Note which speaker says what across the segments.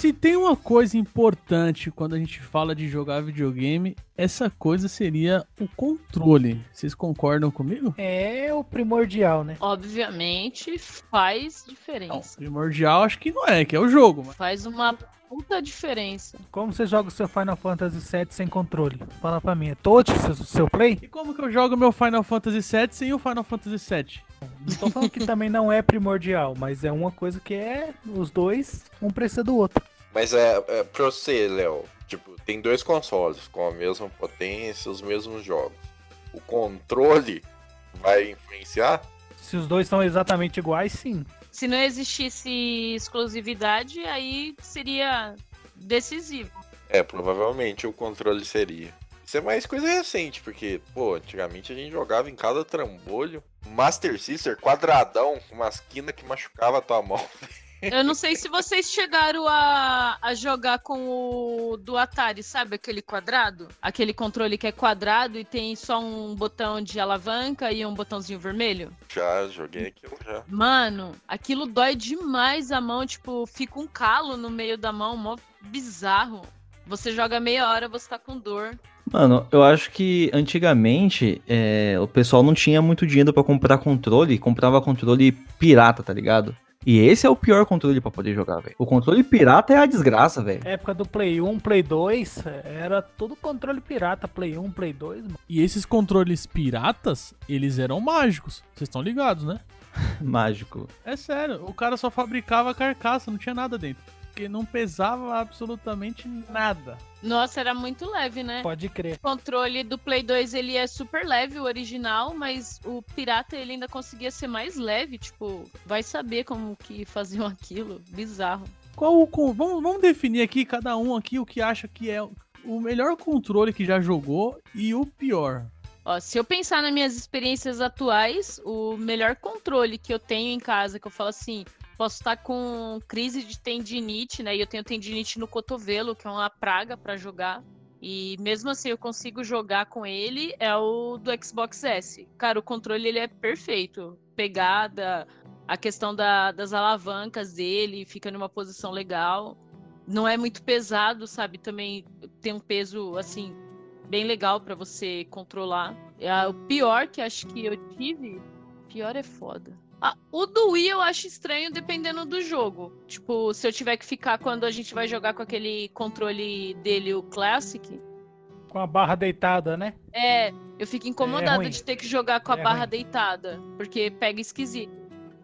Speaker 1: Se tem uma coisa importante quando a gente fala de jogar videogame, essa coisa seria o controle. Vocês concordam comigo?
Speaker 2: É o primordial, né?
Speaker 3: Obviamente faz
Speaker 1: Não,
Speaker 3: diferença.
Speaker 1: primordial acho que não é, que é o jogo. Mas...
Speaker 3: Faz uma puta diferença.
Speaker 2: Como você joga o seu Final Fantasy VII sem controle? Fala pra mim, é touch seu, seu play?
Speaker 1: E como que eu jogo meu Final Fantasy VII sem o Final Fantasy VII?
Speaker 2: Não tô falando que também não é primordial, mas é uma coisa que é os dois, um precisa do outro.
Speaker 4: Mas é, é pra você, Léo. Tipo, tem dois consoles com a mesma potência, os mesmos jogos. O controle vai influenciar?
Speaker 2: Se os dois são exatamente iguais, sim.
Speaker 3: Se não existisse exclusividade, aí seria decisivo.
Speaker 4: É, provavelmente o controle seria. Isso é mais coisa recente, porque, pô, antigamente a gente jogava em cada trambolho. Master Sister, quadradão, com uma esquina que machucava a tua mão.
Speaker 3: Eu não sei se vocês chegaram a, a jogar com o do Atari, sabe? Aquele quadrado? Aquele controle que é quadrado e tem só um botão de alavanca e um botãozinho vermelho.
Speaker 4: Já joguei aquilo já.
Speaker 3: Mano, aquilo dói demais a mão, tipo, fica um calo no meio da mão, mó bizarro. Você joga meia hora, você tá com dor.
Speaker 5: Mano, eu acho que antigamente é, o pessoal não tinha muito dinheiro pra comprar controle, comprava controle pirata, tá ligado? E esse é o pior controle pra poder jogar, velho. O controle pirata é a desgraça, velho.
Speaker 2: Época do Play 1, Play 2, era tudo controle pirata, Play 1, Play 2, mano.
Speaker 1: E esses controles piratas, eles eram mágicos. Vocês estão ligados, né?
Speaker 5: Mágico.
Speaker 1: É sério, o cara só fabricava carcaça, não tinha nada dentro. Porque não pesava absolutamente nada.
Speaker 3: Nossa, era muito leve, né?
Speaker 2: Pode crer.
Speaker 3: O controle do Play 2 ele é super leve, o original, mas o pirata ele ainda conseguia ser mais leve, tipo, vai saber como que faziam aquilo, bizarro.
Speaker 1: Qual o vamos, vamos definir aqui, cada um aqui, o que acha que é o melhor controle que já jogou e o pior.
Speaker 3: Ó, se eu pensar nas minhas experiências atuais, o melhor controle que eu tenho em casa, que eu falo assim, posso estar com crise de tendinite, né? E eu tenho tendinite no cotovelo, que é uma praga pra jogar. E mesmo assim eu consigo jogar com ele, é o do Xbox S. Cara, o controle ele é perfeito. Pegada, a questão da- das alavancas dele, fica numa posição legal. Não é muito pesado, sabe? Também tem um peso assim bem legal pra você controlar. É, o pior que acho que eu tive, pior é foda. O do Wii eu acho estranho dependendo do jogo. Tipo, se eu tiver que ficar quando a gente vai jogar com aquele controle dele, o Classic,
Speaker 2: Com a barra deitada, né?
Speaker 3: é, eu fico incomodada
Speaker 2: ruim.
Speaker 3: de ter que jogar com a
Speaker 2: É
Speaker 3: barra
Speaker 2: ruim.
Speaker 3: deitada, porque pega esquisito.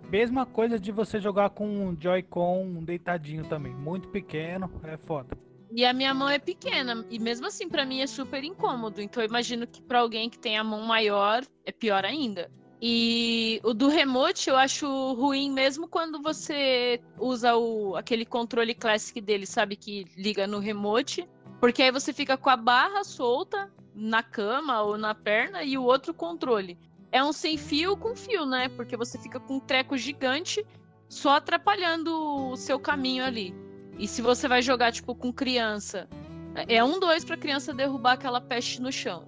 Speaker 2: Mesma coisa de você jogar com um Joy-Con deitadinho também. Muito pequeno, é foda.
Speaker 3: E a minha mão é pequena, e mesmo assim pra mim é super incômodo. Então eu imagino que pra alguém que tem a mão maior é pior ainda. E o do remote eu acho ruim mesmo quando você usa o, aquele controle classic dele, sabe? Que liga no remote. Porque aí você fica com a barra solta na cama ou na perna e o outro controle. É um sem fio com fio, né? Porque você fica com um treco gigante só atrapalhando o seu caminho ali. E se você vai jogar, tipo, com criança, é um dois pra criança derrubar aquela peste no chão.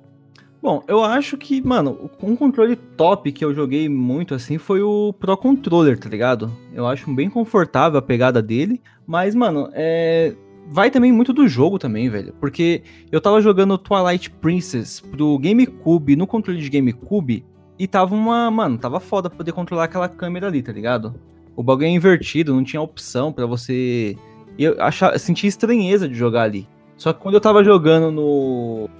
Speaker 5: Bom, eu acho que, mano, um controle top que eu joguei muito assim foi o Pro Controller, tá ligado? Eu acho bem confortável a pegada dele, mas, mano, é. Vai também muito do jogo também, velho. Porque eu tava jogando Twilight Princess pro GameCube, no controle de GameCube, e tava uma. Mano, tava foda poder controlar aquela câmera ali, tá ligado? O bagulho é invertido, não tinha opção pra você. Eu achava, sentia estranheza de jogar ali. Só que quando eu tava jogando no.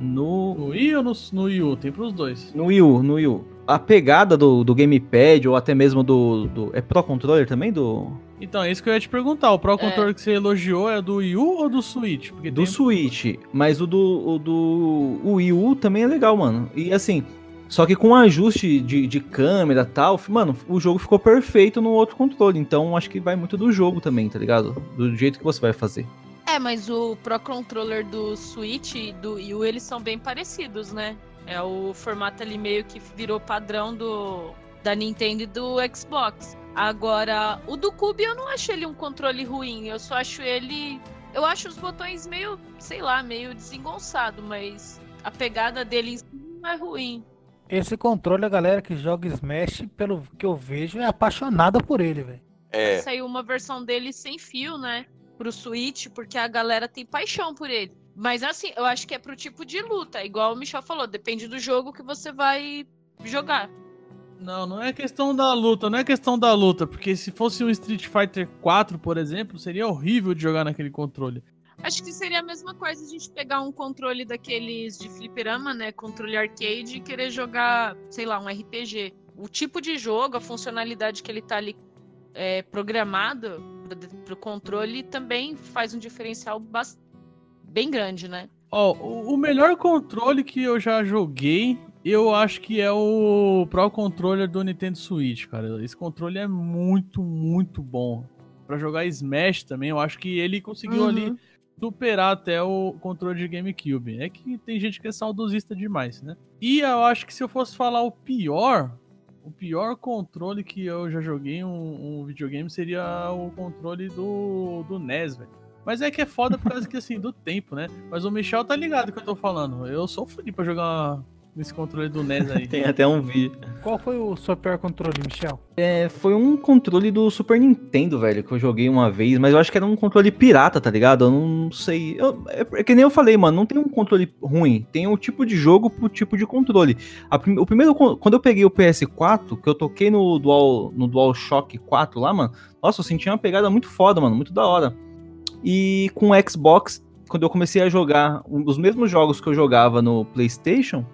Speaker 5: No.
Speaker 1: No Wii ou no, no Wii U? Tem pros dois.
Speaker 5: No Wii U, no Wii U. A pegada do, do gamepad, ou até mesmo do, do. É Pro Controller também? Do.
Speaker 1: Então, é isso que eu ia te perguntar. O Pro Controller que você elogiou é do Wii U ou do Switch? Porque
Speaker 5: Do
Speaker 1: tem-
Speaker 5: Switch. Mas o do. O do. O Wii U também é legal, mano. E assim. Só que com ajuste de, de câmera e tal, mano, o jogo ficou perfeito no outro controle. Então acho que vai muito do jogo também, tá ligado? Do jeito que você vai fazer.
Speaker 3: É, mas o Pro Controller do Switch e do Wii U, eles são bem parecidos, né? É o formato ali meio que virou padrão do da Nintendo e do Xbox. Agora, o do Cube eu não acho ele um controle ruim, eu só acho ele... Eu acho os botões meio, sei lá, meio desengonçado, mas a pegada dele em si não é ruim.
Speaker 2: Esse controle, a galera que joga Smash, pelo que eu vejo, é apaixonada por ele, velho.
Speaker 4: É,
Speaker 3: Saiu uma versão dele sem fio, né? Pro Switch, porque a galera tem paixão por ele. Mas assim, eu acho que é pro tipo de luta, igual o Michel falou, depende do jogo que você vai jogar.
Speaker 1: Não, não é questão da luta, não é questão da luta, porque se fosse um Street Fighter 4, por exemplo, seria horrível de jogar naquele controle.
Speaker 3: Acho que seria a mesma coisa a gente pegar um controle daqueles de fliperama, né? Controle arcade e querer jogar, sei lá, um RPG. O tipo de jogo, a funcionalidade que ele tá ali é, programado para o controle também faz um diferencial bem grande, né?
Speaker 1: Ó, o o melhor controle que eu já joguei, eu acho que é o Pro Controller do Nintendo Switch, cara. Esse controle é muito, muito bom. Pra jogar Smash também, eu acho que ele conseguiu
Speaker 3: Uhum.
Speaker 1: ali superar até o controle de GameCube. É que tem gente que é saudosista demais, né? E eu acho que se eu fosse falar o pior, o pior controle que eu já joguei um, um videogame seria o controle do, do NES, velho. Mas é que é foda por causa que, assim, do tempo, né? Mas o Michel tá ligado que eu tô falando. Eu sou fodido pra jogar nesse controle do NES aí.
Speaker 5: Tem até um vídeo.
Speaker 2: Qual foi o seu pior controle, Michel?
Speaker 5: É, foi um controle do Super Nintendo, velho, que eu joguei uma vez, mas eu acho que era um controle pirata, tá ligado? Eu não sei. Eu- é, é que nem eu falei, mano, não tem um controle ruim. Tem um tipo de jogo pro tipo de controle. A o primeiro, quando eu peguei o PS4, que eu toquei no Dual, no DualShock 4 lá, mano, nossa, eu senti uma pegada muito foda, mano, muito da hora. E com o Xbox, quando eu comecei a jogar um- os mesmos jogos que eu jogava no PlayStation,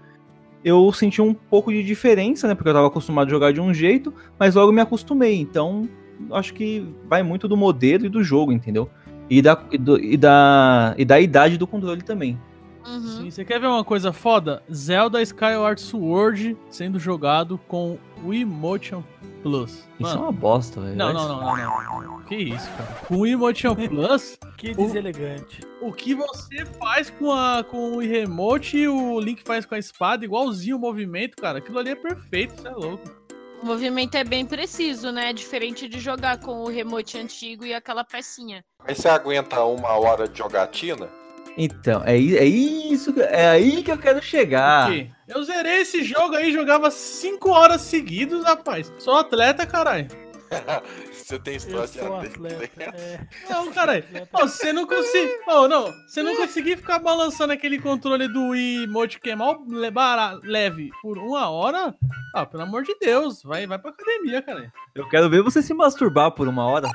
Speaker 5: eu senti um pouco de diferença, né? Porque eu tava acostumado a jogar de um jeito, mas logo me acostumei. Então, acho que vai muito do modelo e do jogo, entendeu? E da, e do- e da, e da idade do controle também.
Speaker 3: Uhum.
Speaker 1: Sim, você quer ver uma coisa foda? Zelda Skyward Sword sendo jogado com o Emotion Plus.
Speaker 5: Isso é
Speaker 1: Mano,
Speaker 5: uma bosta, velho.
Speaker 1: não, não, não, não, não. Que isso, cara. Com o Emotion Plus,
Speaker 2: Que
Speaker 1: O-
Speaker 2: deselegante.
Speaker 1: o que você faz com, a, com o remote e o Link faz com a espada, igualzinho o movimento, cara. Aquilo ali é perfeito, você é louco.
Speaker 3: O movimento é bem preciso, né? Diferente de jogar com o remote antigo e aquela pecinha.
Speaker 4: Mas você aguenta uma hora de jogatina?
Speaker 5: Então, é, é isso, que- é aí que eu quero chegar.
Speaker 1: Eu zerei esse jogo aí, jogava 5 horas seguidas, rapaz. Sou atleta, caralho.
Speaker 4: Você tem
Speaker 2: Eu
Speaker 4: história de
Speaker 2: atleta. É,
Speaker 1: Não, caralho. Ô, você não conseguiu. Oh, não. Você não conseguiu ficar balançando aquele controle do Wii Emote que é leve por uma hora? Ah, pelo amor de Deus. Vai, vai pra academia, cara.
Speaker 5: Eu quero ver você se masturbar por uma hora.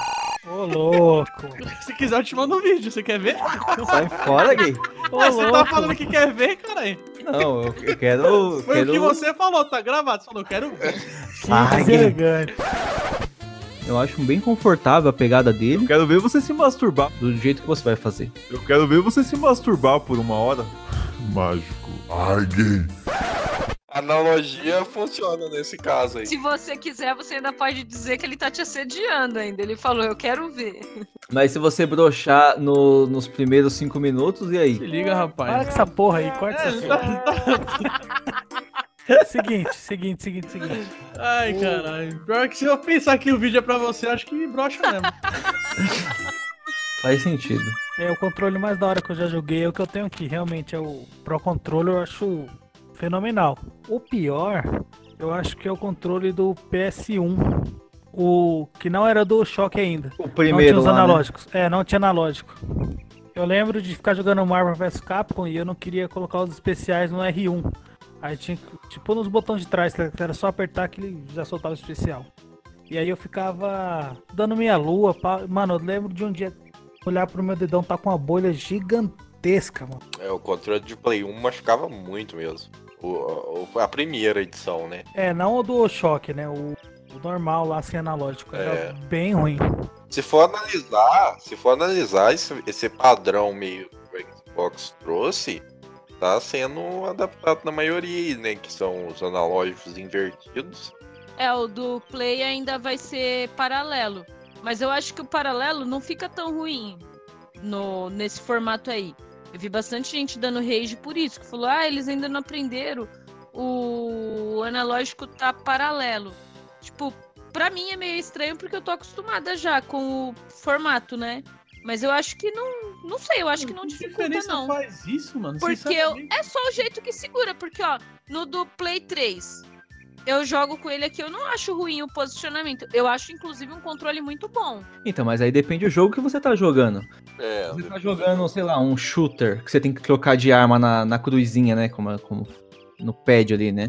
Speaker 2: Ô, louco.
Speaker 1: Se quiser, eu te mando um vídeo. Você quer ver?
Speaker 5: Sai fora, gay.
Speaker 2: Ô,
Speaker 1: Ah, você tá falando que quer ver, caralho.
Speaker 5: Não, eu, eu quero. eu
Speaker 1: Foi
Speaker 5: quero...
Speaker 1: o que você falou, tá gravado. Você falou, quero ver.
Speaker 2: Que
Speaker 5: Ai, gay. Eu acho bem confortável a pegada dele. Eu quero ver você se masturbar do jeito que você vai fazer.
Speaker 6: Eu quero ver você se masturbar por uma hora. Mágico. Ai, gay.
Speaker 4: Analogia funciona nesse caso aí.
Speaker 3: Se você quiser, você ainda pode dizer que ele tá te assediando ainda. Ele falou, eu quero ver.
Speaker 5: Mas se você broxar no- nos primeiros cinco minutos, e
Speaker 1: Se
Speaker 5: aí?
Speaker 1: liga,
Speaker 2: Para
Speaker 1: rapaz.
Speaker 2: com essa porra aí, corta
Speaker 1: É,
Speaker 2: essa
Speaker 1: tá-
Speaker 2: porra. Seguinte, seguinte, seguinte, seguinte.
Speaker 1: Ai, caralho. Pior que se eu pensar que o vídeo é pra você, eu acho que brocha mesmo.
Speaker 5: Faz sentido.
Speaker 2: É, o controle mais da hora que eu já joguei é o que eu tenho aqui. Realmente é o Pro Controller, eu acho fenomenal. O pior, eu acho que é o controle do PS1. O que não era do choque ainda.
Speaker 5: O
Speaker 2: não
Speaker 5: primeiro
Speaker 2: tinha os
Speaker 5: lá, né?
Speaker 2: analógicos. É, não tinha analógico. Eu lembro de ficar jogando Marvel vs Capcom e eu não queria colocar os especiais no R1. Aí tinha que, tipo, nos botões de trás, que era só apertar que ele já soltava o especial. E aí eu ficava dando minha lua. pá. Mano, eu lembro de um dia olhar pro meu dedão, tá com uma bolha gigantesca, mano.
Speaker 4: É, o controle de Play 1 machucava muito mesmo. O, a primeira edição, né?
Speaker 2: É, não o do choque, né? O, o normal lá sem analógico. Era
Speaker 4: É.
Speaker 2: bem ruim.
Speaker 4: Se for analisar, se for analisar esse, esse padrão meio que o Xbox trouxe, tá sendo adaptado na maioria, né? Que são os analógicos invertidos.
Speaker 3: É, o do Play ainda vai ser paralelo. Mas eu acho que o paralelo não fica tão ruim no, nesse formato aí. Eu vi bastante gente dando rage por isso, que falou, ah, eles ainda não aprenderam. O analógico tá paralelo. Tipo, pra mim é meio estranho porque eu tô acostumada já com o formato, né? Mas eu acho que não. Não sei, eu acho que não
Speaker 1: Que
Speaker 3: dificulta,
Speaker 1: diferença
Speaker 3: não.
Speaker 1: faz isso, mano?
Speaker 3: Porque eu, é só o jeito que segura, porque ó, no do Play 3 eu jogo com ele aqui, eu não acho ruim o posicionamento. Eu acho, inclusive, um controle muito bom.
Speaker 5: Então, mas aí depende do jogo que você tá jogando.
Speaker 4: É,
Speaker 5: Você tá jogando, sei lá, um shooter, que você tem que trocar de arma na, na cruzinha, né? Como, como no pad ali, né?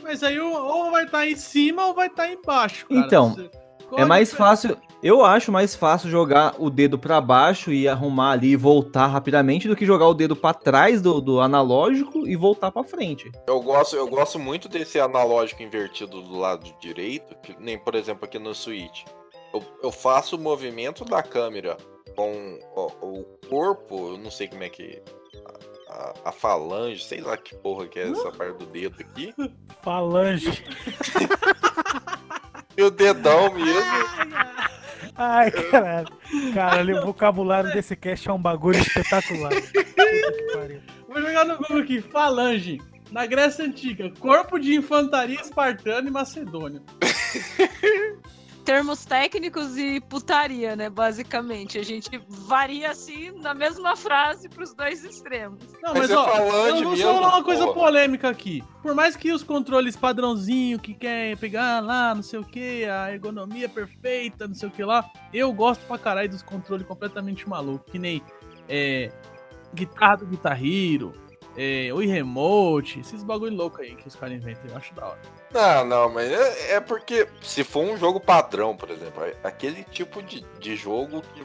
Speaker 1: Mas aí ou- vai estar em cima ou vai estar embaixo. cara.
Speaker 5: Então,
Speaker 1: Você-
Speaker 5: É mais fácil. Eu acho mais fácil jogar o dedo pra baixo e arrumar ali e voltar rapidamente do que jogar o dedo pra trás do, do analógico e voltar pra frente.
Speaker 4: Eu gosto, eu gosto muito desse analógico invertido do lado direito, que nem por exemplo aqui no Switch. Eu, eu faço o movimento da câmera com o, o corpo, eu não sei como é que. A, a- a falange, sei lá que porra que é essa parte do dedo aqui.
Speaker 2: Falange.
Speaker 4: E o dedão mesmo.
Speaker 2: Ai, caralho. Caralho, o vocabulário desse cast é um bagulho espetacular.
Speaker 1: Vou jogar no Google aqui, falange. Na Grécia Antiga, corpo de infantaria espartano e macedônio.
Speaker 3: Termos técnicos e putaria, né? Basicamente. A gente varia assim na mesma frase pros dois extremos.
Speaker 1: Não,
Speaker 4: Mas
Speaker 1: mas,
Speaker 4: é
Speaker 1: ó, eu falar uma coisa
Speaker 4: porra.
Speaker 1: polêmica aqui. Por mais que os controles padrãozinho, que quer pegar lá, não sei o que, a ergonomia perfeita, não sei o que lá, eu gosto pra caralho dos controles completamente malucos. Que nem é, guitarra do Guitar Hero, é, o remote, esses bagulho louco aí que os caras inventam. Eu acho da hora.
Speaker 4: Não, não, mas é, é porque se for um jogo padrão, por exemplo, aquele tipo de, de jogo que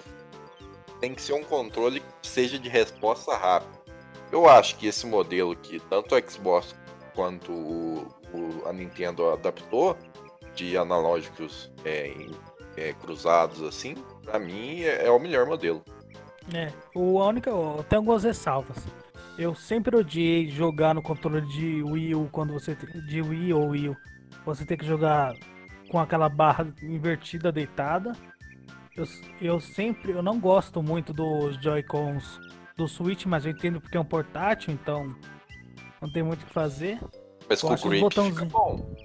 Speaker 4: tem que ser um controle que seja de resposta rápida. Eu acho que esse modelo que tanto o Xbox quanto o, o- a Nintendo adaptou de analógicos é, é, cruzados assim, pra mim é, é o melhor modelo.
Speaker 2: É, o a única, tem algumas ressalvas. Eu sempre odiei jogar no controle de Wii U quando você tem- de Wii ou Wii U. Você tem que jogar com aquela barra invertida deitada. Eu, eu sempre, eu não gosto muito dos Joy-Cons do Switch, mas eu entendo porque é um portátil, então não tem muito o que fazer.
Speaker 4: Mas
Speaker 2: Eu
Speaker 4: com grip fica
Speaker 2: botãozinhos.
Speaker 4: bom.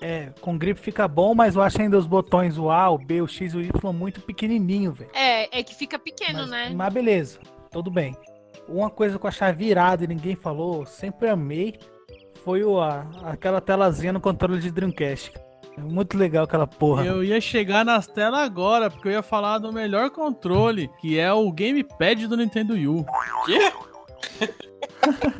Speaker 2: É, com grip fica bom, mas eu acho ainda os botões o A, o B, o X e o Y muito pequenininho, velho.
Speaker 3: É, é que fica pequeno,
Speaker 2: Mas,
Speaker 3: né?
Speaker 2: mas beleza, tudo bem. Uma coisa que eu achava virada e ninguém falou, sempre amei, foi o, a, aquela telazinha no controle de Dreamcast. É Muito legal aquela porra.
Speaker 1: Eu ia chegar nas telas agora, porque eu ia falar do melhor controle, que é o Gamepad do Nintendo Wii U.
Speaker 4: Quê?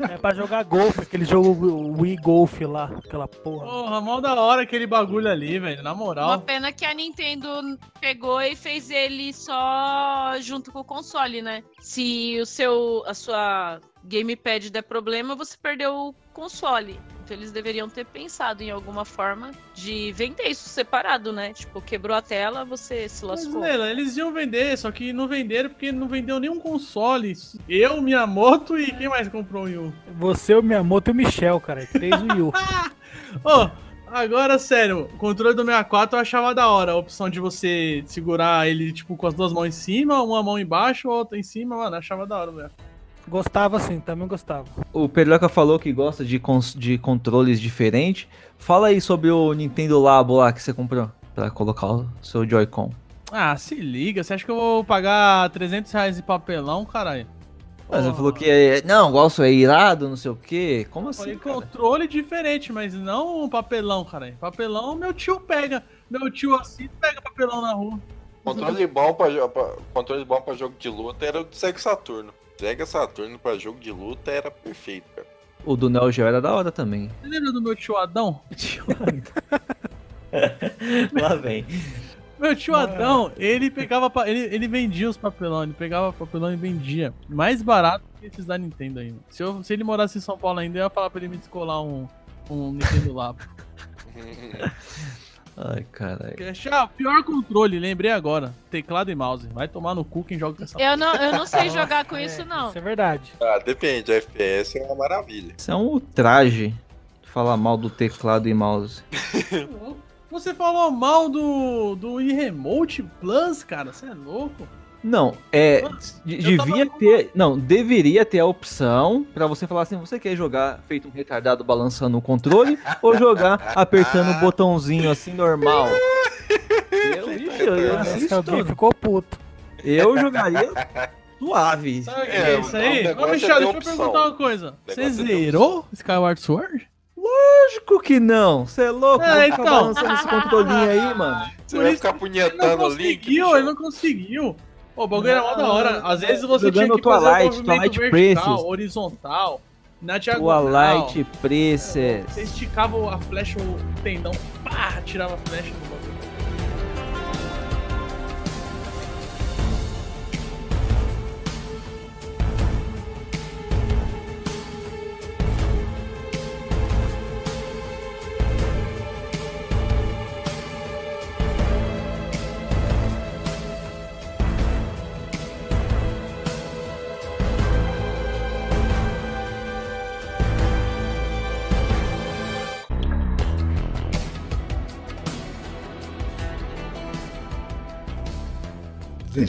Speaker 2: É pra jogar golfe, aquele jogo o Wii Golf lá, aquela porra.
Speaker 1: Porra, mó da hora aquele bagulho ali, velho, na
Speaker 3: Uma
Speaker 1: moral.
Speaker 3: pena que a Nintendo pegou e fez ele só junto com o console, né? Se o seu, a sua gamepad der problema, você perdeu o console. Então eles deveriam ter pensado em alguma forma de vender isso separado, né? Tipo, quebrou a tela, você se
Speaker 1: Mas,
Speaker 3: lascou.
Speaker 1: Lela, eles iam vender, só que não venderam porque não vendeu nenhum console. Eu, Miyamoto e quem mais comprou o Wii U?
Speaker 2: Você, o Miyamoto e o Michel, cara. Três Wii U.
Speaker 1: Ô, agora, sério, o controle do 64 eu achava da hora. A opção de você segurar ele, tipo, com as duas mãos em cima, uma mão embaixo, outra em cima, mano, eu achava da hora, velho.
Speaker 2: Gostava sim, também gostava.
Speaker 5: O Perioca falou que gosta de, cons- de controles diferentes. Fala aí sobre o Nintendo Labo lá que você comprou pra colocar o seu Joy-Con.
Speaker 1: Ah, se liga, você acha que eu vou pagar 300 reais em papelão, caralho?
Speaker 5: Mas ele falou que é, não, gosto é irado, não sei o quê. Como
Speaker 1: Falei
Speaker 5: assim? Cara?
Speaker 1: controle diferente, mas não um papelão, caralho. Papelão meu tio pega. Meu tio assim pega papelão na rua.
Speaker 4: Controle bom pra, pra- controle bom pra jogo de luta era o do Sega Saturno. Sega Saturno pra jogo de luta era perfeito, cara.
Speaker 5: O do Neo Geo era da hora também.
Speaker 1: Você lembra do meu tio Adão?
Speaker 5: Lá vem.
Speaker 1: Meu tio Adão, ele pegava. Ele, ele vendia os papelão, ele pegava papelão e vendia. Mais barato que esses da Nintendo ainda. Se, eu- se ele morasse em São Paulo ainda, eu ia falar pra ele me descolar um, um Nintendo Labo.
Speaker 5: Ai, caralho.
Speaker 1: Cha- pior controle, lembrei agora. Teclado e mouse. Vai tomar no cu quem joga com essa
Speaker 3: Eu não, eu não sei jogar com
Speaker 2: é,
Speaker 3: isso, não.
Speaker 2: Isso é verdade.
Speaker 4: ah, depende, FPS é uma maravilha.
Speaker 5: Isso é um ultraje. Falar mal do teclado e mouse.
Speaker 1: Você falou mal do, do Wii Remote Plus, cara. Você é louco?
Speaker 5: Não, é.
Speaker 1: Mano,
Speaker 5: devia
Speaker 1: tava-
Speaker 5: ter. Não, deveria ter a opção pra você falar assim: você quer jogar feito um retardado balançando o controle ou jogar apertando o botãozinho assim normal? Eu, eu, eu assisto.
Speaker 2: ficou puto.
Speaker 5: Eu jogaria suave.
Speaker 4: É,
Speaker 1: é isso aí?
Speaker 4: negócio
Speaker 1: Ô,
Speaker 4: é
Speaker 1: Michel,
Speaker 4: ter
Speaker 1: deixa eu perguntar uma coisa. Você
Speaker 4: é ter
Speaker 1: zerou Skyward Sword?
Speaker 5: Lógico que não. Você é louco?
Speaker 1: É, então.
Speaker 5: balançando esse controlinho aí, mano.
Speaker 4: Você
Speaker 1: Por
Speaker 4: vai ficar
Speaker 1: Ele
Speaker 4: punhetando o link?
Speaker 1: conseguiu,
Speaker 4: bicho?
Speaker 1: ele não conseguiu. O bagulho era mó da hora. Às vezes você
Speaker 5: Jogando
Speaker 1: tinha que fazer
Speaker 5: Twilight,
Speaker 1: o movimento
Speaker 5: Twilight
Speaker 1: vertical,
Speaker 5: Princess.
Speaker 1: horizontal, na diagonal.
Speaker 5: Twilight
Speaker 1: Você
Speaker 5: Princess.
Speaker 1: esticava a flecha, o tendão, pá, tirava a flecha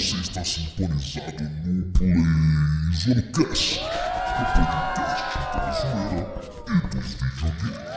Speaker 7: Você está sintonizado no PlayZonecast, o podcast da zoeira e dos videogames.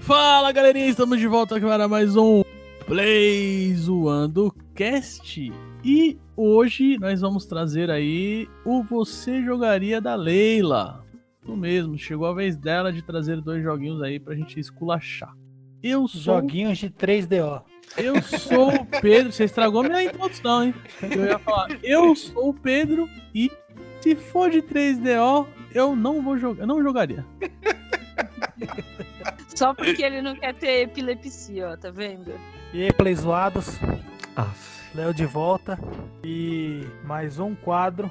Speaker 1: Fala galerinha, estamos de volta para mais um Play Zoando Cast. E hoje nós vamos trazer aí o Você Jogaria da Leila. Isso mesmo, chegou a vez dela de trazer dois joguinhos aí pra gente esculachar. Eu sou,
Speaker 2: Joguinhos de 3DO.
Speaker 1: eu sou o Pedro, você estragou minha introdução, hein? Eu ia falar, eu sou o Pedro e se for de 3DO, eu não vou jogar, eu não jogaria.
Speaker 3: Só porque ele não quer ter epilepsia, ó, tá vendo?
Speaker 2: E aí, Play Zoados. Léo de volta. E mais um quadro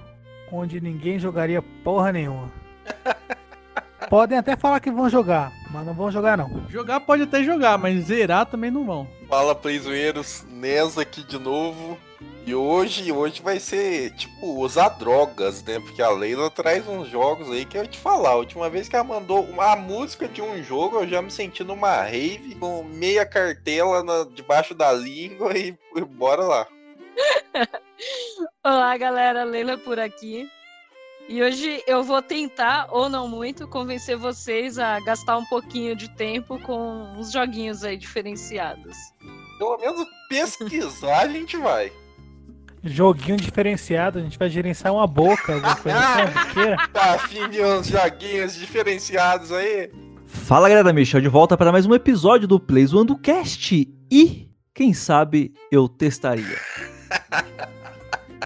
Speaker 2: onde ninguém jogaria porra nenhuma. Podem até falar que vão jogar, mas não vão jogar não.
Speaker 1: Jogar pode até jogar, mas zerar também não vão.
Speaker 4: Fala, Playzoeiros, Nes aqui de novo. E hoje, hoje vai ser, tipo, usar drogas, né? Porque a Leila traz uns jogos aí que eu te falar. A última vez que ela mandou uma música de um jogo, eu já me senti numa rave com meia cartela na- debaixo da língua e, e bora lá.
Speaker 3: Olá, galera, Leila por aqui. E hoje eu vou tentar, ou não muito, convencer vocês a gastar um pouquinho de tempo com uns joguinhos aí diferenciados.
Speaker 4: Pelo menos pesquisar a gente vai.
Speaker 2: Joguinho diferenciado, a gente vai gerenciar uma boca, alguma coisa assim.
Speaker 4: Tá afim de uns joguinhos diferenciados aí?
Speaker 5: Fala galera, Michel de volta para mais um episódio do Play Zoando Cast. E, quem sabe, eu testaria.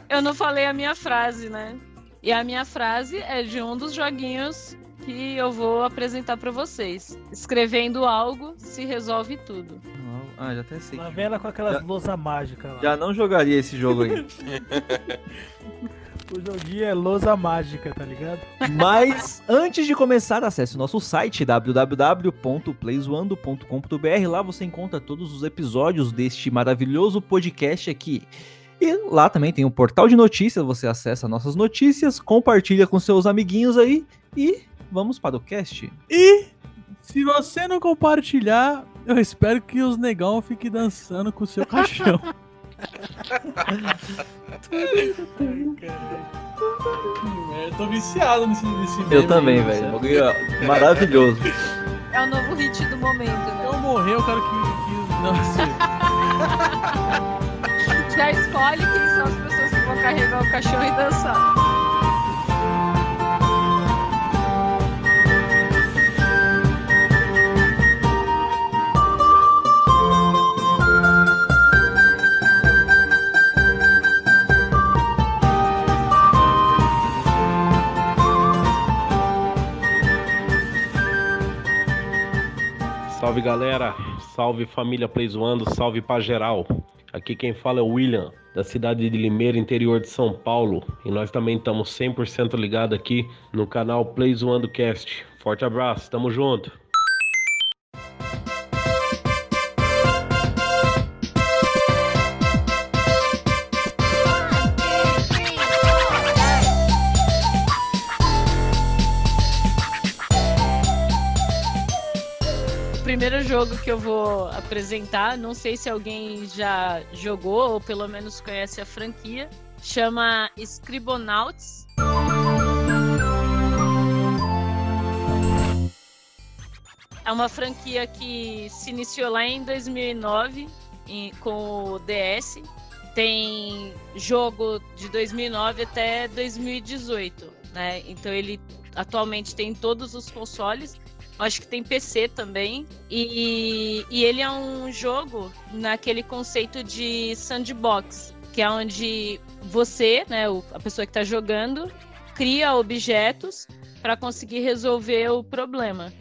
Speaker 3: Eu não falei a minha frase, né? E a minha frase é de um dos joguinhos que eu vou apresentar pra vocês. Escrevendo algo se resolve tudo.
Speaker 5: Ah, já até sei.
Speaker 2: Lá vem ela com aquelas lousa mágicas lá.
Speaker 5: Já não jogaria esse jogo aí.
Speaker 2: O joguinho é lousa mágica, tá ligado?
Speaker 5: Mas antes de começar, acesse o nosso site www.playzoando.com.br. Lá você encontra todos os episódios deste maravilhoso podcast aqui. E lá também tem o portal de notícias, você acessa nossas notícias, compartilha com seus amiguinhos aí e vamos para o cast.
Speaker 1: E se você não compartilhar, eu espero que os negão fiquem dançando com o seu caixão. eu tô viciado nesse, nesse
Speaker 5: Eu também,
Speaker 1: aí,
Speaker 5: velho.
Speaker 1: sério.
Speaker 5: Bagulho Maravilhoso.
Speaker 3: É o novo hit do momento, né?
Speaker 1: Eu morrer, eu quero que. que não, sério.
Speaker 3: Já escolhe quem são as pessoas que vão carregar o caixão e dançar.
Speaker 8: Salve galera, salve família Playzoando, salve pra geral. Aqui quem fala é o William, da cidade de Limeira, interior de São Paulo. E nós também estamos 100% ligados aqui no canal Playzoando Cast. Forte abraço, tamo junto.
Speaker 3: Jogo que eu vou apresentar, não sei se alguém já jogou ou pelo menos conhece a franquia, chama Scribonauts. É uma franquia que se iniciou lá em 2009 em- com o DS. Tem jogo de 2009 até 2018, né? Então ele atualmente tem todos os consoles. Acho que tem PC também. E, e ele é um jogo naquele conceito de sandbox, que é onde você, né, a pessoa que está jogando, cria objetos para conseguir resolver o problema.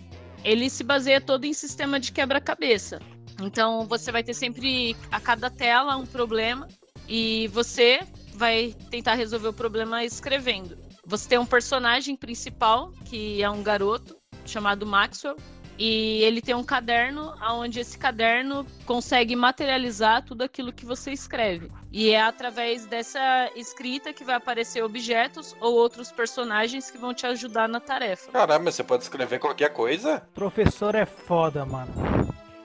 Speaker 3: Ele se baseia todo em sistema de quebra-cabeça. Então você vai ter sempre a cada tela um problema e você vai tentar resolver o problema escrevendo. Você tem um personagem principal que é um garoto chamado Maxwell e ele tem um caderno onde esse caderno consegue materializar tudo aquilo que você escreve. E é através dessa escrita que vai aparecer objetos ou outros personagens que vão te ajudar na tarefa.
Speaker 4: Caramba, você pode escrever qualquer coisa?
Speaker 2: Professor é foda, mano.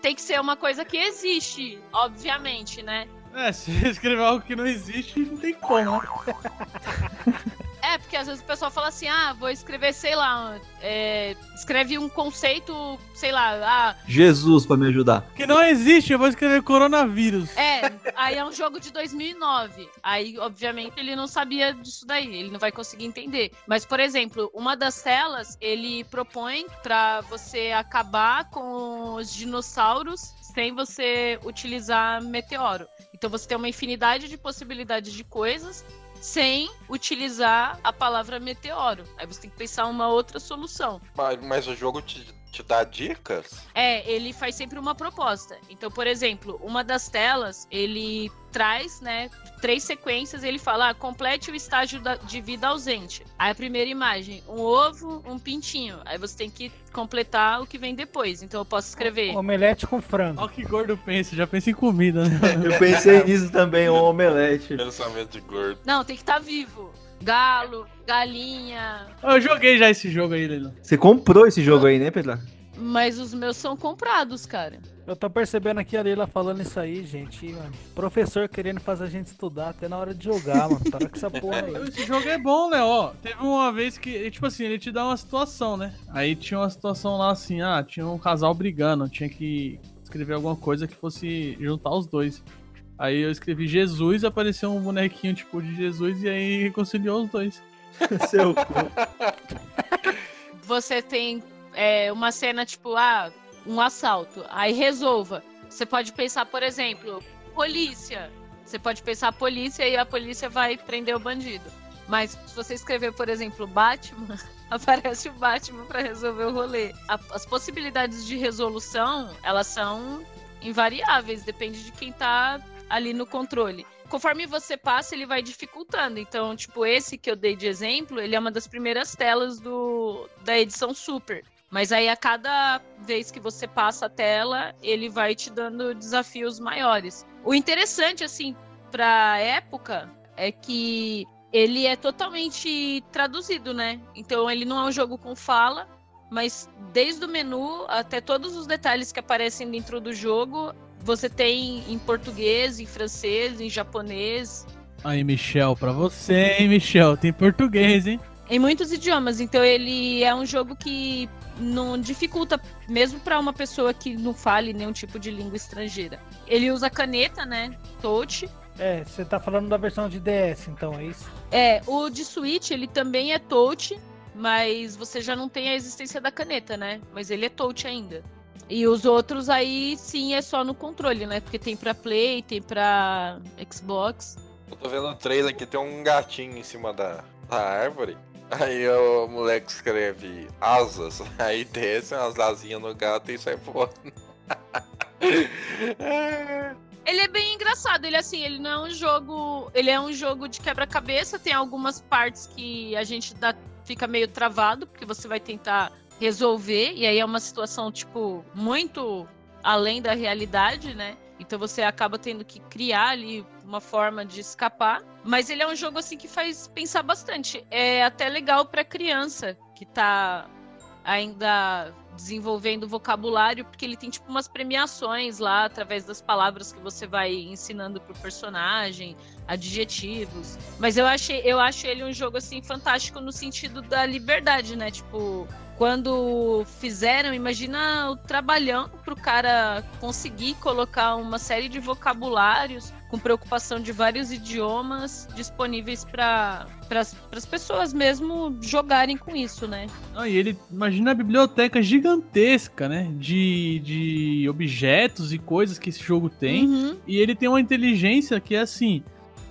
Speaker 3: Tem que ser uma coisa que existe, obviamente, né?
Speaker 1: É, se escrever algo que não existe, não tem como?
Speaker 3: É, porque às vezes o pessoal fala assim, ah, vou escrever, sei lá, é, escreve um conceito, sei lá, ah,
Speaker 5: Jesus pra me ajudar.
Speaker 1: Que não existe, eu vou escrever coronavírus.
Speaker 3: é, aí é um jogo de 2009. Aí, obviamente, ele não sabia disso daí, ele não vai conseguir entender. Mas, por exemplo, uma das telas, ele propõe pra você acabar com os dinossauros sem você utilizar meteoro. Então você tem uma infinidade de possibilidades de coisas sem utilizar a palavra meteoro. Aí você tem que pensar uma outra solução.
Speaker 4: Mas, mas o jogo te, te dá dicas?
Speaker 3: É, ele faz sempre uma proposta. Então, por exemplo, uma das telas, ele traz, né, três sequências, ele fala, ah, complete o estágio da- de vida ausente. Aí a primeira imagem, um ovo, um pintinho. Aí você tem que completar o que vem depois. Então eu posso escrever.
Speaker 2: Omelete com frango.
Speaker 1: Olha que gordo pensa, já pensa em comida, né?
Speaker 5: Eu pensei nisso também, um omelete.
Speaker 4: Pensamento de gordo.
Speaker 3: Não, tem que estar vivo. Galo, galinha.
Speaker 1: Eu joguei já esse jogo aí, Leilão.
Speaker 5: Você comprou esse jogo aí, né, Pedro?
Speaker 3: Mas os meus são comprados, cara.
Speaker 2: Eu tô percebendo aqui a Leila falando isso aí, gente. e, mano, professor querendo fazer a gente estudar até na hora de jogar, mano. Para com essa porra aí.
Speaker 1: Esse jogo é bom, né? Ó, teve uma vez que, tipo assim, ele te dá uma situação, né? Aí tinha uma situação lá assim, ah, tinha um casal brigando, tinha que escrever alguma coisa que fosse juntar os dois. Aí eu escrevi Jesus, apareceu um bonequinho tipo de Jesus e aí reconciliou os dois.
Speaker 5: Seu cu.
Speaker 3: Você tem é, uma cena tipo, ah, um assalto. Aí resolva. Você pode pensar, por exemplo, polícia. Você pode pensar polícia e a polícia vai prender o bandido. Mas se você escrever, por exemplo, Batman, aparece o Batman para resolver o rolê. A- as possibilidades de resolução, elas são invariáveis, depende de quem tá ali no controle. Conforme você passa, ele vai dificultando. Então, tipo, esse que eu dei de exemplo, ele é uma das primeiras telas do, da edição Super. Mas aí, a cada vez que você passa a tela, ele vai te dando desafios maiores. O interessante, assim, pra época, é que ele é totalmente traduzido, né? Então, ele não é um jogo com fala, mas desde o menu até todos os detalhes que aparecem dentro do jogo, você tem em português, em francês, em japonês,
Speaker 1: Aí, Michel, pra você, hein, Michel? Tem português, hein?
Speaker 3: em muitos idiomas. Então ele é um jogo que não dificulta, mesmo para uma pessoa que não fale nenhum tipo de língua estrangeira. Ele usa caneta, né? Touch.
Speaker 2: É, você tá falando da versão de DS, então, é isso?
Speaker 3: É, o de Switch, ele também é touch, mas você já não tem a existência da caneta, né? Mas ele é touch ainda. E os outros aí sim é só no controle, né? Porque tem pra Play, tem pra Xbox.
Speaker 4: Eu tô vendo trailer que tem um gatinho em cima da, da árvore. Aí o moleque escreve asas, aí desce umas asinhas no gato e sai. É.
Speaker 3: Ele é bem engraçado, ele assim, ele não é um jogo, ele é um jogo de quebra-cabeça, tem algumas partes que a gente dá, fica meio travado, porque você vai tentar resolver, e aí é uma situação, tipo, muito além da realidade, né? Então você acaba tendo que criar ali uma forma de escapar. Mas ele é um jogo assim que faz pensar bastante. É até legal pra criança que tá ainda desenvolvendo vocabulário, porque ele tem tipo umas premiações lá através das palavras que você vai ensinando pro personagem, adjetivos. Mas eu achei, eu acho ele um jogo assim fantástico no sentido da liberdade, né? Tipo, quando fizeram, imagina o trabalhão pro cara conseguir colocar uma série de vocabulários com preocupação de vários idiomas disponíveis para as pessoas mesmo jogarem com isso, né?
Speaker 1: Ah, e ele imagina a biblioteca gigantesca, né? De, de objetos e coisas que esse jogo tem.
Speaker 3: Uhum.
Speaker 1: E ele tem uma inteligência que é assim.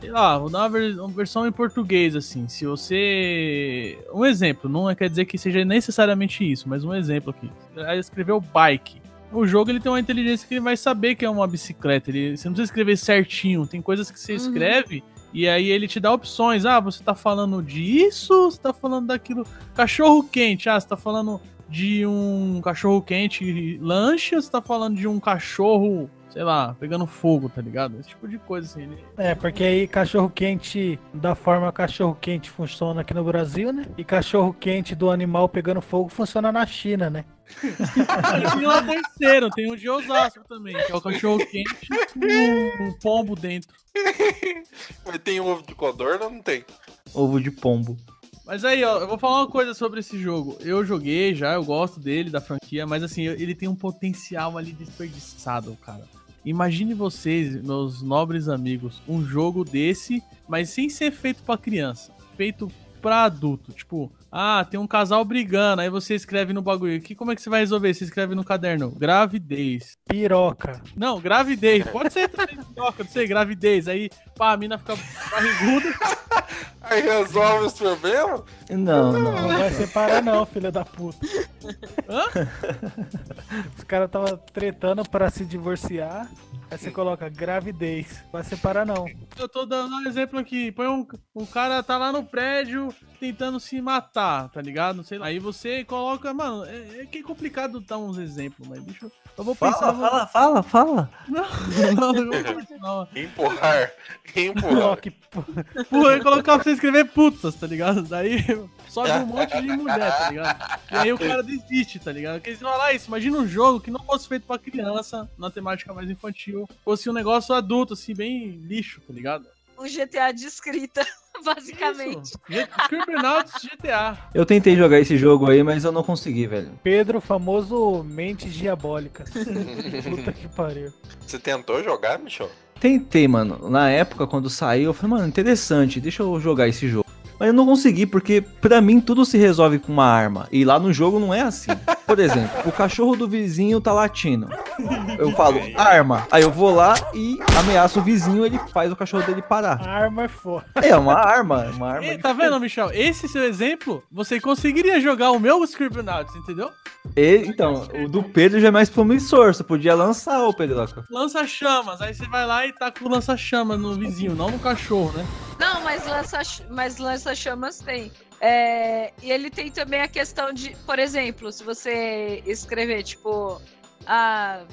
Speaker 1: Sei lá, vou dar uma, ver- uma versão em português, assim. Se você. Um exemplo, não é- quer dizer que seja necessariamente isso, mas um exemplo aqui. Aí escreveu bike. O jogo ele tem uma inteligência que ele vai saber que é uma bicicleta. Ele, você não precisa escrever certinho. Tem coisas que você
Speaker 3: Uhum.
Speaker 1: escreve e aí ele te dá opções. Ah, você tá falando disso, você tá falando daquilo. Cachorro quente. Ah, você tá falando de um cachorro quente lanche, ou você tá falando de um cachorro, sei lá, pegando fogo, tá ligado? Esse tipo de coisa assim. Ele...
Speaker 2: É, porque aí cachorro quente da forma cachorro quente funciona aqui no Brasil, né? E cachorro quente do animal pegando fogo funciona na China, né?
Speaker 1: E tem um terceiro, tem um de Osasco também, que é o cachorro quente com um pombo dentro.
Speaker 4: Mas tem ovo de codorna ou não tem?
Speaker 5: Ovo de pombo.
Speaker 1: Mas aí, ó, eu vou falar uma coisa sobre esse jogo. Eu joguei já, eu gosto dele, da franquia, mas assim, ele tem um potencial ali desperdiçado, cara. Imagine vocês, meus nobres amigos, um jogo desse, mas sem ser feito pra criança, feito pra adulto. Tipo, ah, tem um casal brigando, aí você escreve no bagulho. Que, como é que você vai resolver? Você escreve no caderno, gravidez.
Speaker 2: Piroca.
Speaker 1: Não, gravidez. Pode ser também, troca, não sei, gravidez. Aí, pá, a mina fica barriguda.
Speaker 4: Aí resolve os problemas?
Speaker 5: Não,
Speaker 2: Não
Speaker 5: não.
Speaker 2: vai separar não, filha da puta.
Speaker 1: Hã?
Speaker 2: Os caras tava tretando pra se divorciar. Aí você coloca gravidez. Vai separar não.
Speaker 1: Eu tô dando um exemplo aqui. Põe um, um cara tá lá no prédio tentando se matar, tá ligado? Sei lá. Aí você coloca, mano, é, é que é complicado dar uns exemplos, mas deixa eu. Eu vou pensar.
Speaker 5: Fala, fala, fala, fala.
Speaker 1: Não, não, não, vou curtir, não.
Speaker 4: Empurrar. Empurrar.
Speaker 2: Coloque.
Speaker 1: Pô, eu ia colocar pra você escrever putas, tá ligado? Daí sobe um monte de mulher, tá ligado? E aí o cara desiste, tá ligado? Porque você falar isso, imagina um jogo que não fosse feito pra criança, na temática mais infantil, fosse um negócio adulto, assim, bem lixo, tá ligado?
Speaker 3: Um GTA de escrita, basicamente.
Speaker 1: Scribblenauts GTA.
Speaker 5: Eu tentei jogar esse jogo aí, mas eu não consegui, velho.
Speaker 2: Pedro, famoso mentes diabólicas. Puta que pariu.
Speaker 4: Você tentou jogar, Michel?
Speaker 5: Tentei, mano. Na época, quando saiu, eu falei, mano, interessante, deixa eu jogar esse jogo. Mas eu não consegui, porque pra mim tudo se resolve com uma arma. E lá no jogo não é assim. Por exemplo, o cachorro do vizinho tá latindo. Eu falo, arma. Aí eu vou lá e ameaço o vizinho, ele faz o cachorro dele parar.
Speaker 2: A arma é foda.
Speaker 5: É uma arma, uma arma.
Speaker 1: E, tá vendo, Michel? Esse seu exemplo, você conseguiria jogar o meu Scribblenauts, entendeu?
Speaker 5: E- então, o do Pedro já é mais promissor. Você podia lançar, ô Pedroca.
Speaker 1: Lança-chamas, aí você vai lá e tá com o lança-chamas no vizinho, não no cachorro, né?
Speaker 3: Não, mas lança, mas lança-chamas tem. É, e ele tem também a questão de, por exemplo, se você escrever, tipo, a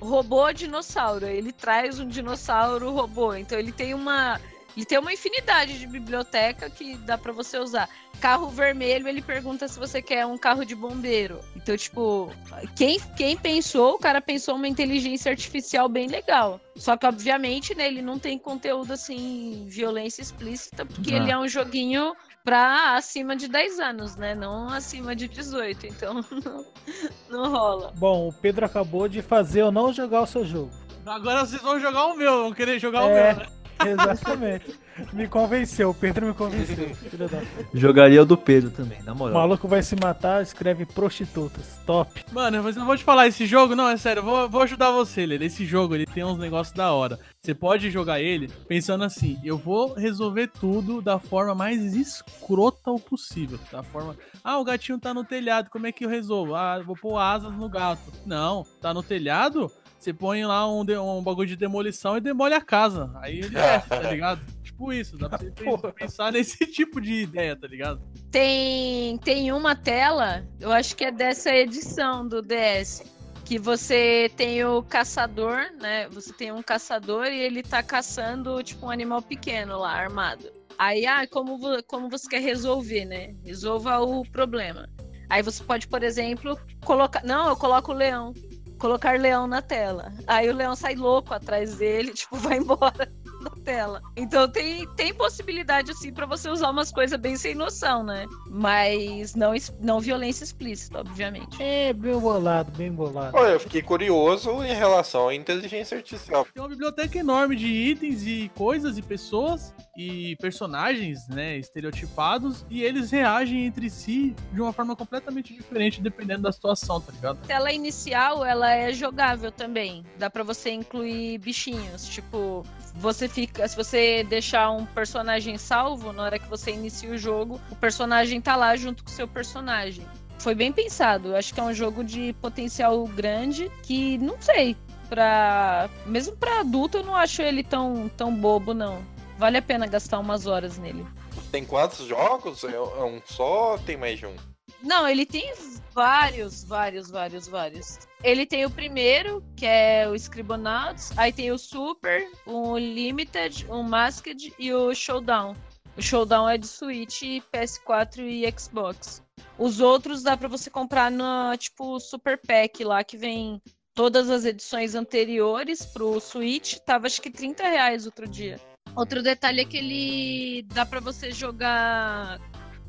Speaker 3: robô dinossauro, ele traz um dinossauro robô. Então ele tem uma. Ele tem uma infinidade de biblioteca que dá pra você usar. Carro vermelho, ele pergunta se você quer um carro de bombeiro. Então, tipo, quem, quem pensou, o cara pensou uma inteligência artificial bem legal. Só que, obviamente, né, ele não tem conteúdo assim, violência explícita, porque
Speaker 5: Ah.
Speaker 3: ele é um joguinho pra acima de 10 anos, né? Não acima de 18. Então, não, não rola.
Speaker 2: Bom, o Pedro acabou de fazer eu não jogar o seu jogo.
Speaker 1: Agora vocês vão jogar o meu, vão querer jogar o
Speaker 2: É.
Speaker 1: meu, né?
Speaker 2: Exatamente. me convenceu, o Pedro me convenceu. Filho da...
Speaker 5: Jogaria o do Pedro também, na
Speaker 2: O
Speaker 5: moral.
Speaker 2: maluco vai se matar, escreve prostitutas. Top.
Speaker 1: Mano, mas eu vou te falar, esse jogo, não, é sério, eu vou, vou ajudar você, Lele. Esse jogo, ele tem uns negócios da hora. Você pode jogar ele pensando assim, eu vou resolver tudo da forma mais escrota o possível. Da forma, ah, o gatinho tá no telhado, como é que eu resolvo? Ah, vou pôr asas no gato. Não, tá no telhado, você põe lá um, de- um bagulho de demolição e demole a casa. Aí ele desce, tá ligado? Tipo isso, dá pra você
Speaker 2: Porra.
Speaker 1: pensar nesse tipo de ideia, tá ligado?
Speaker 3: Tem, tem uma tela, eu acho que é dessa edição do DS, que você tem o caçador, né? Você tem um caçador e ele tá caçando, tipo, um animal pequeno lá, armado. Aí, ah, como, como você quer resolver, né? Resolva o problema. Aí você pode, por exemplo, colocar. Não, eu coloco o leão. Colocar leão na tela. Aí o leão sai louco atrás dele, tipo, vai embora da tela. Então tem, tem possibilidade, assim, pra você usar umas coisas bem sem noção, né? Mas não, não violência explícita, obviamente.
Speaker 2: É, bem bolado, bem bolado.
Speaker 4: Olha, eu fiquei curioso em relação à inteligência artificial.
Speaker 1: Tem uma biblioteca enorme de itens e coisas e pessoas e personagens, né, estereotipados, e eles reagem entre si de uma forma completamente diferente dependendo da situação, tá ligado?
Speaker 3: A tela inicial, ela é jogável também. Dá pra você incluir bichinhos, tipo, você fica, se você deixar um personagem salvo na hora que você inicia o jogo, o personagem tá lá junto com o seu personagem. Foi bem pensado. Eu acho que é um jogo de potencial grande que não sei, para mesmo pra adulto eu não acho ele tão tão bobo não. Vale a pena gastar umas horas nele.
Speaker 4: Tem quantos jogos? É é um só? Tem mais de um?
Speaker 3: Não, ele tem vários, vários, vários, vários. Ele tem o primeiro, que é o Scribonauts, aí tem o Super, o Limited, o Masked e o Showdown. O Showdown é de Switch, PS4 e Xbox. Os outros dá pra você comprar no tipo Super Pack lá, que vem todas as edições anteriores pro Switch. Tava acho que 30 reais outro dia. Outro detalhe é que ele dá pra você jogar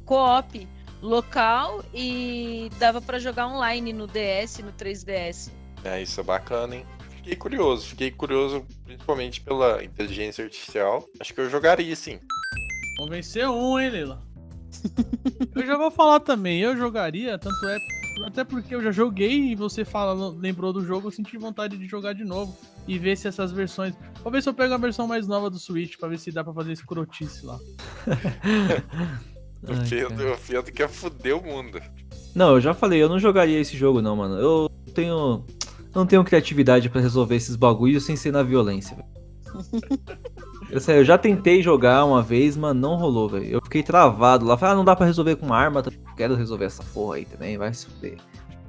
Speaker 3: co-op local e dava pra jogar online no DS, no 3DS.
Speaker 4: É, isso é bacana, hein? Fiquei curioso, fiquei curioso principalmente pela inteligência artificial. Acho que eu jogaria sim.
Speaker 1: Vamos vencer um, hein, Leila? eu já vou falar também, eu jogaria, tanto é. Até porque eu já joguei e você fala, lembrou do jogo, eu senti vontade de jogar de novo e ver se essas versões. Vou ver se eu pego a versão mais nova do Switch pra ver se dá pra fazer escrotice lá.
Speaker 4: O Pedro,
Speaker 5: cara.
Speaker 4: o Pedro quer foder o mundo.
Speaker 5: Não, eu já falei, eu não jogaria esse jogo não, mano. Eu tenho. Não tenho criatividade pra resolver esses bagulhos sem ser na violência, velho. Eu, sério, eu já tentei jogar uma vez, mas não rolou, velho. Eu fiquei travado lá. Falei, ah, não dá pra resolver com arma. tá? Quero resolver essa porra aí também, vai se fuder.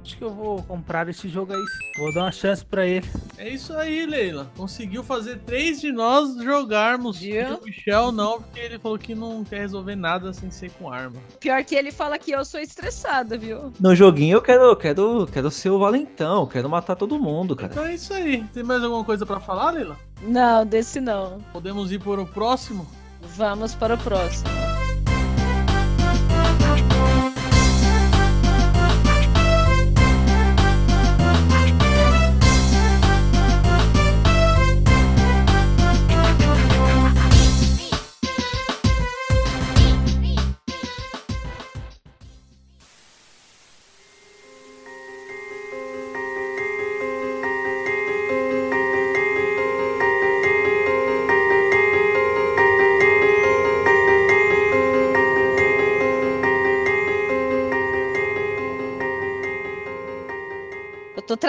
Speaker 2: Acho que eu vou comprar esse jogo aí. Vou dar uma chance pra ele.
Speaker 1: É isso aí, Leila. Conseguiu fazer três de nós jogarmos. E o Michel não, porque ele falou que não quer resolver nada sem ser com arma.
Speaker 3: Pior que ele fala que eu sou estressada, viu?
Speaker 5: No joguinho eu quero, quero, quero ser o valentão, quero matar todo mundo, cara.
Speaker 1: Então é isso aí. Tem mais alguma coisa pra falar, Leila?
Speaker 3: Não, desse não.
Speaker 1: Podemos ir para o próximo?
Speaker 3: Vamos para o próximo.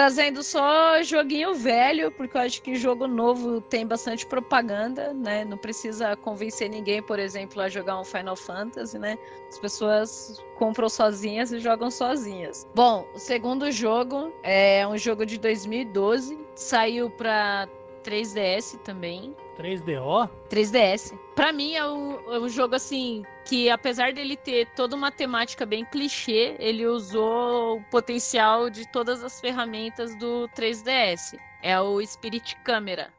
Speaker 3: Trazendo só joguinho velho, porque eu acho que jogo novo tem bastante propaganda, né? Não precisa convencer ninguém, por exemplo, a jogar um Final Fantasy, né? As pessoas compram sozinhas e jogam sozinhas. Bom, o segundo jogo é um jogo de 2012, saiu pra 3DS também.
Speaker 2: 3DO?
Speaker 3: 3DS. Pra mim é um, é um jogo assim que apesar dele ter toda uma temática bem clichê, ele usou o potencial de todas as ferramentas do 3DS. É o Spirit Camera.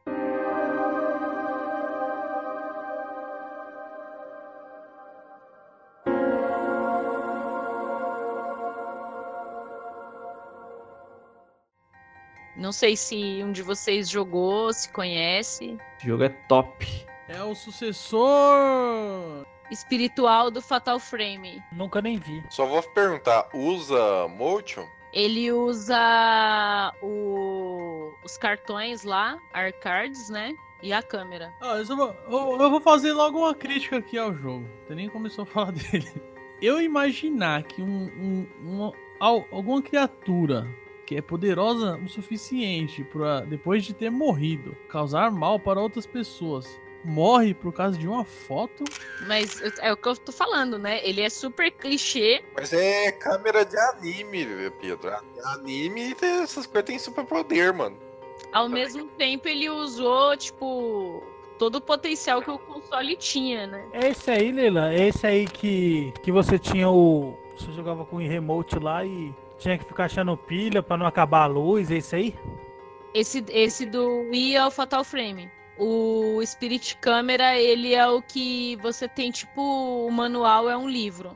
Speaker 3: Não sei se um de vocês jogou, se conhece.
Speaker 5: Esse jogo é top.
Speaker 1: É o sucessor.
Speaker 3: Espiritual do Fatal Frame.
Speaker 2: Nunca nem vi.
Speaker 4: Só vou perguntar, usa motion?
Speaker 3: Ele usa o- os cartões lá, arcards, né? E a câmera.
Speaker 1: Ah, eu, vou, eu- eu vou fazer logo uma crítica aqui ao jogo. Você nem começou a falar dele. Eu imaginar que um, um- uma- al- alguma criatura que é poderosa o suficiente para depois de ter morrido causar mal para outras pessoas morre por causa de uma foto.
Speaker 3: Mas é o que eu tô falando, né? Ele é super clichê.
Speaker 4: Mas é câmera de anime, Pedro. Anime, essas coisas têm superpoder, mano.
Speaker 3: Ao mesmo tempo, ele usou, tipo, todo o potencial que o console tinha, né?
Speaker 2: É esse aí, Leila? É esse aí que, que você tinha o Você jogava com o remote lá e tinha que ficar achando pilha pra não acabar a luz, é isso aí?
Speaker 3: Esse, esse do Wii é o Fatal Frame. O Spirit Camera, ele é o que você tem, tipo, o manual é um livro.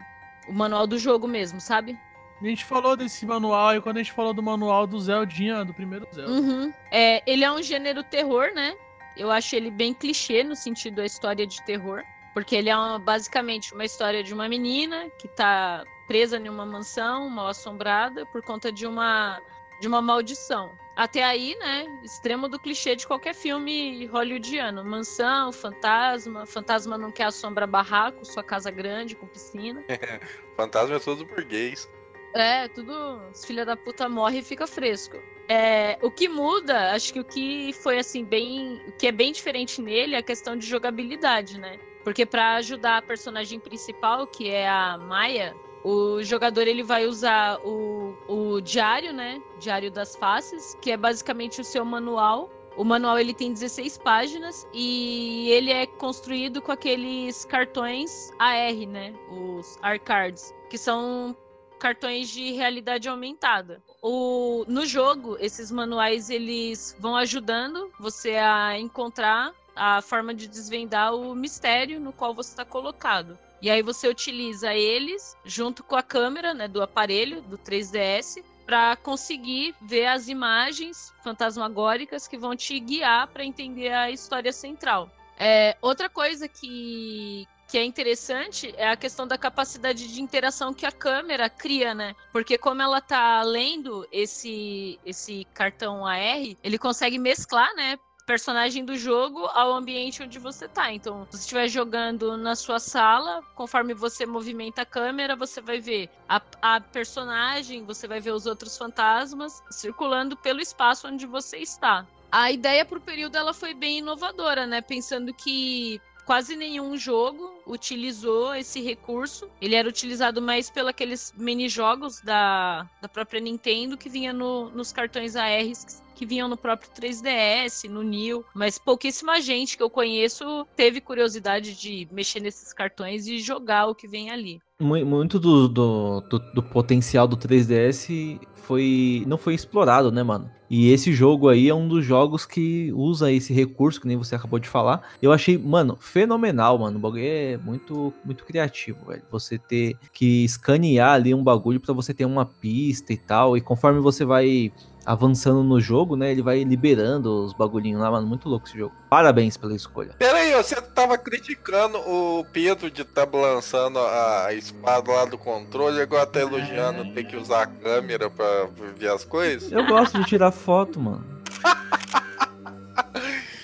Speaker 3: O manual do jogo mesmo, sabe?
Speaker 1: A gente falou desse manual e quando a gente falou do manual do Zeldinha, do primeiro Zelda.
Speaker 3: Uhum. É, ele é um gênero terror, né? Eu acho ele bem clichê no sentido da história de terror. Porque ele é uma- basicamente uma história de uma menina que tá presa em uma mansão mal assombrada por conta de uma, de uma maldição. Até aí, né? Extremo do clichê de qualquer filme hollywoodiano. Mansão, fantasma, fantasma não quer assombrar barraco, sua casa grande com piscina.
Speaker 4: Fantasma é todo burguês.
Speaker 3: É, tudo. Os filha da puta morre e fica fresco. É, o que muda, acho que o que foi assim, bem. O que é bem diferente nele é a questão de jogabilidade, né? Porque pra ajudar a personagem principal, que é a Maia, o jogador ele vai usar o, o diário, né? Diário das faces, que é basicamente o seu manual. O manual ele tem 16 páginas e ele é construído com aqueles cartões AR, né? Os AR cards, que são cartões de realidade aumentada. O, no jogo, esses manuais eles vão ajudando você a encontrar a forma de desvendar o mistério no qual você está colocado. E aí você utiliza eles junto com a câmera né, do aparelho, do 3DS, para conseguir ver as imagens fantasmagóricas que vão te guiar para entender a história central. É, outra coisa que, que é interessante é a questão da capacidade de interação que a câmera cria, né? Porque como ela tá lendo esse, esse cartão AR, ele consegue mesclar, né? Personagem do jogo ao ambiente onde você tá. Então, se você estiver jogando na sua sala, conforme você movimenta a câmera, você vai ver a, a personagem, você vai ver os outros fantasmas circulando pelo espaço onde você está. A ideia pro período ela foi bem inovadora, né? Pensando que quase nenhum jogo utilizou esse recurso. Ele era utilizado mais pelos aqueles mini-jogos da, da própria Nintendo que vinha no, nos cartões ARs que, vinham no próprio 3DS, no New. Mas pouquíssima gente que eu conheço teve curiosidade de mexer nesses cartões e jogar o que vem ali.
Speaker 5: Mu- Muito do, do, do, do potencial do 3DS foi não foi explorado, né, mano? E esse jogo aí é um dos jogos que usa esse recurso, que nem você acabou de falar. Eu achei, mano, fenomenal, mano. O bagulho é muito, muito criativo, velho. Você ter que escanear ali um bagulho pra você ter uma pista e tal. E conforme você vai avançando no jogo, né, ele vai liberando os bagulhinhos lá, mano. Muito louco esse jogo. Parabéns pela escolha.
Speaker 4: Pera aí, você tava criticando o Pedro de estar balançando a espada lá do controle, agora tá elogiando ter que usar a câmera pra ver as coisas?
Speaker 5: Eu gosto de tirar foto, mano.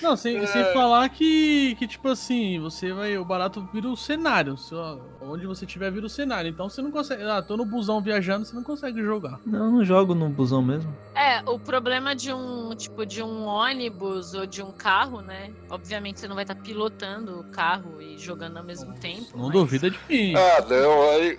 Speaker 1: Não, sem, sem falar que, que, tipo assim, você vai. O barato vira o cenário. só- onde você tiver, vira o cenário. Então você não consegue. Ah, tô no busão viajando, você não consegue jogar.
Speaker 5: Não, eu não jogo no busão mesmo.
Speaker 3: É, o problema de um, tipo, de um ônibus ou de um carro, né? Obviamente você não vai estar pilotando o carro e jogando ao mesmo tempo.
Speaker 1: Não
Speaker 3: mas-
Speaker 1: duvida de mim.
Speaker 4: Ah, não, aí.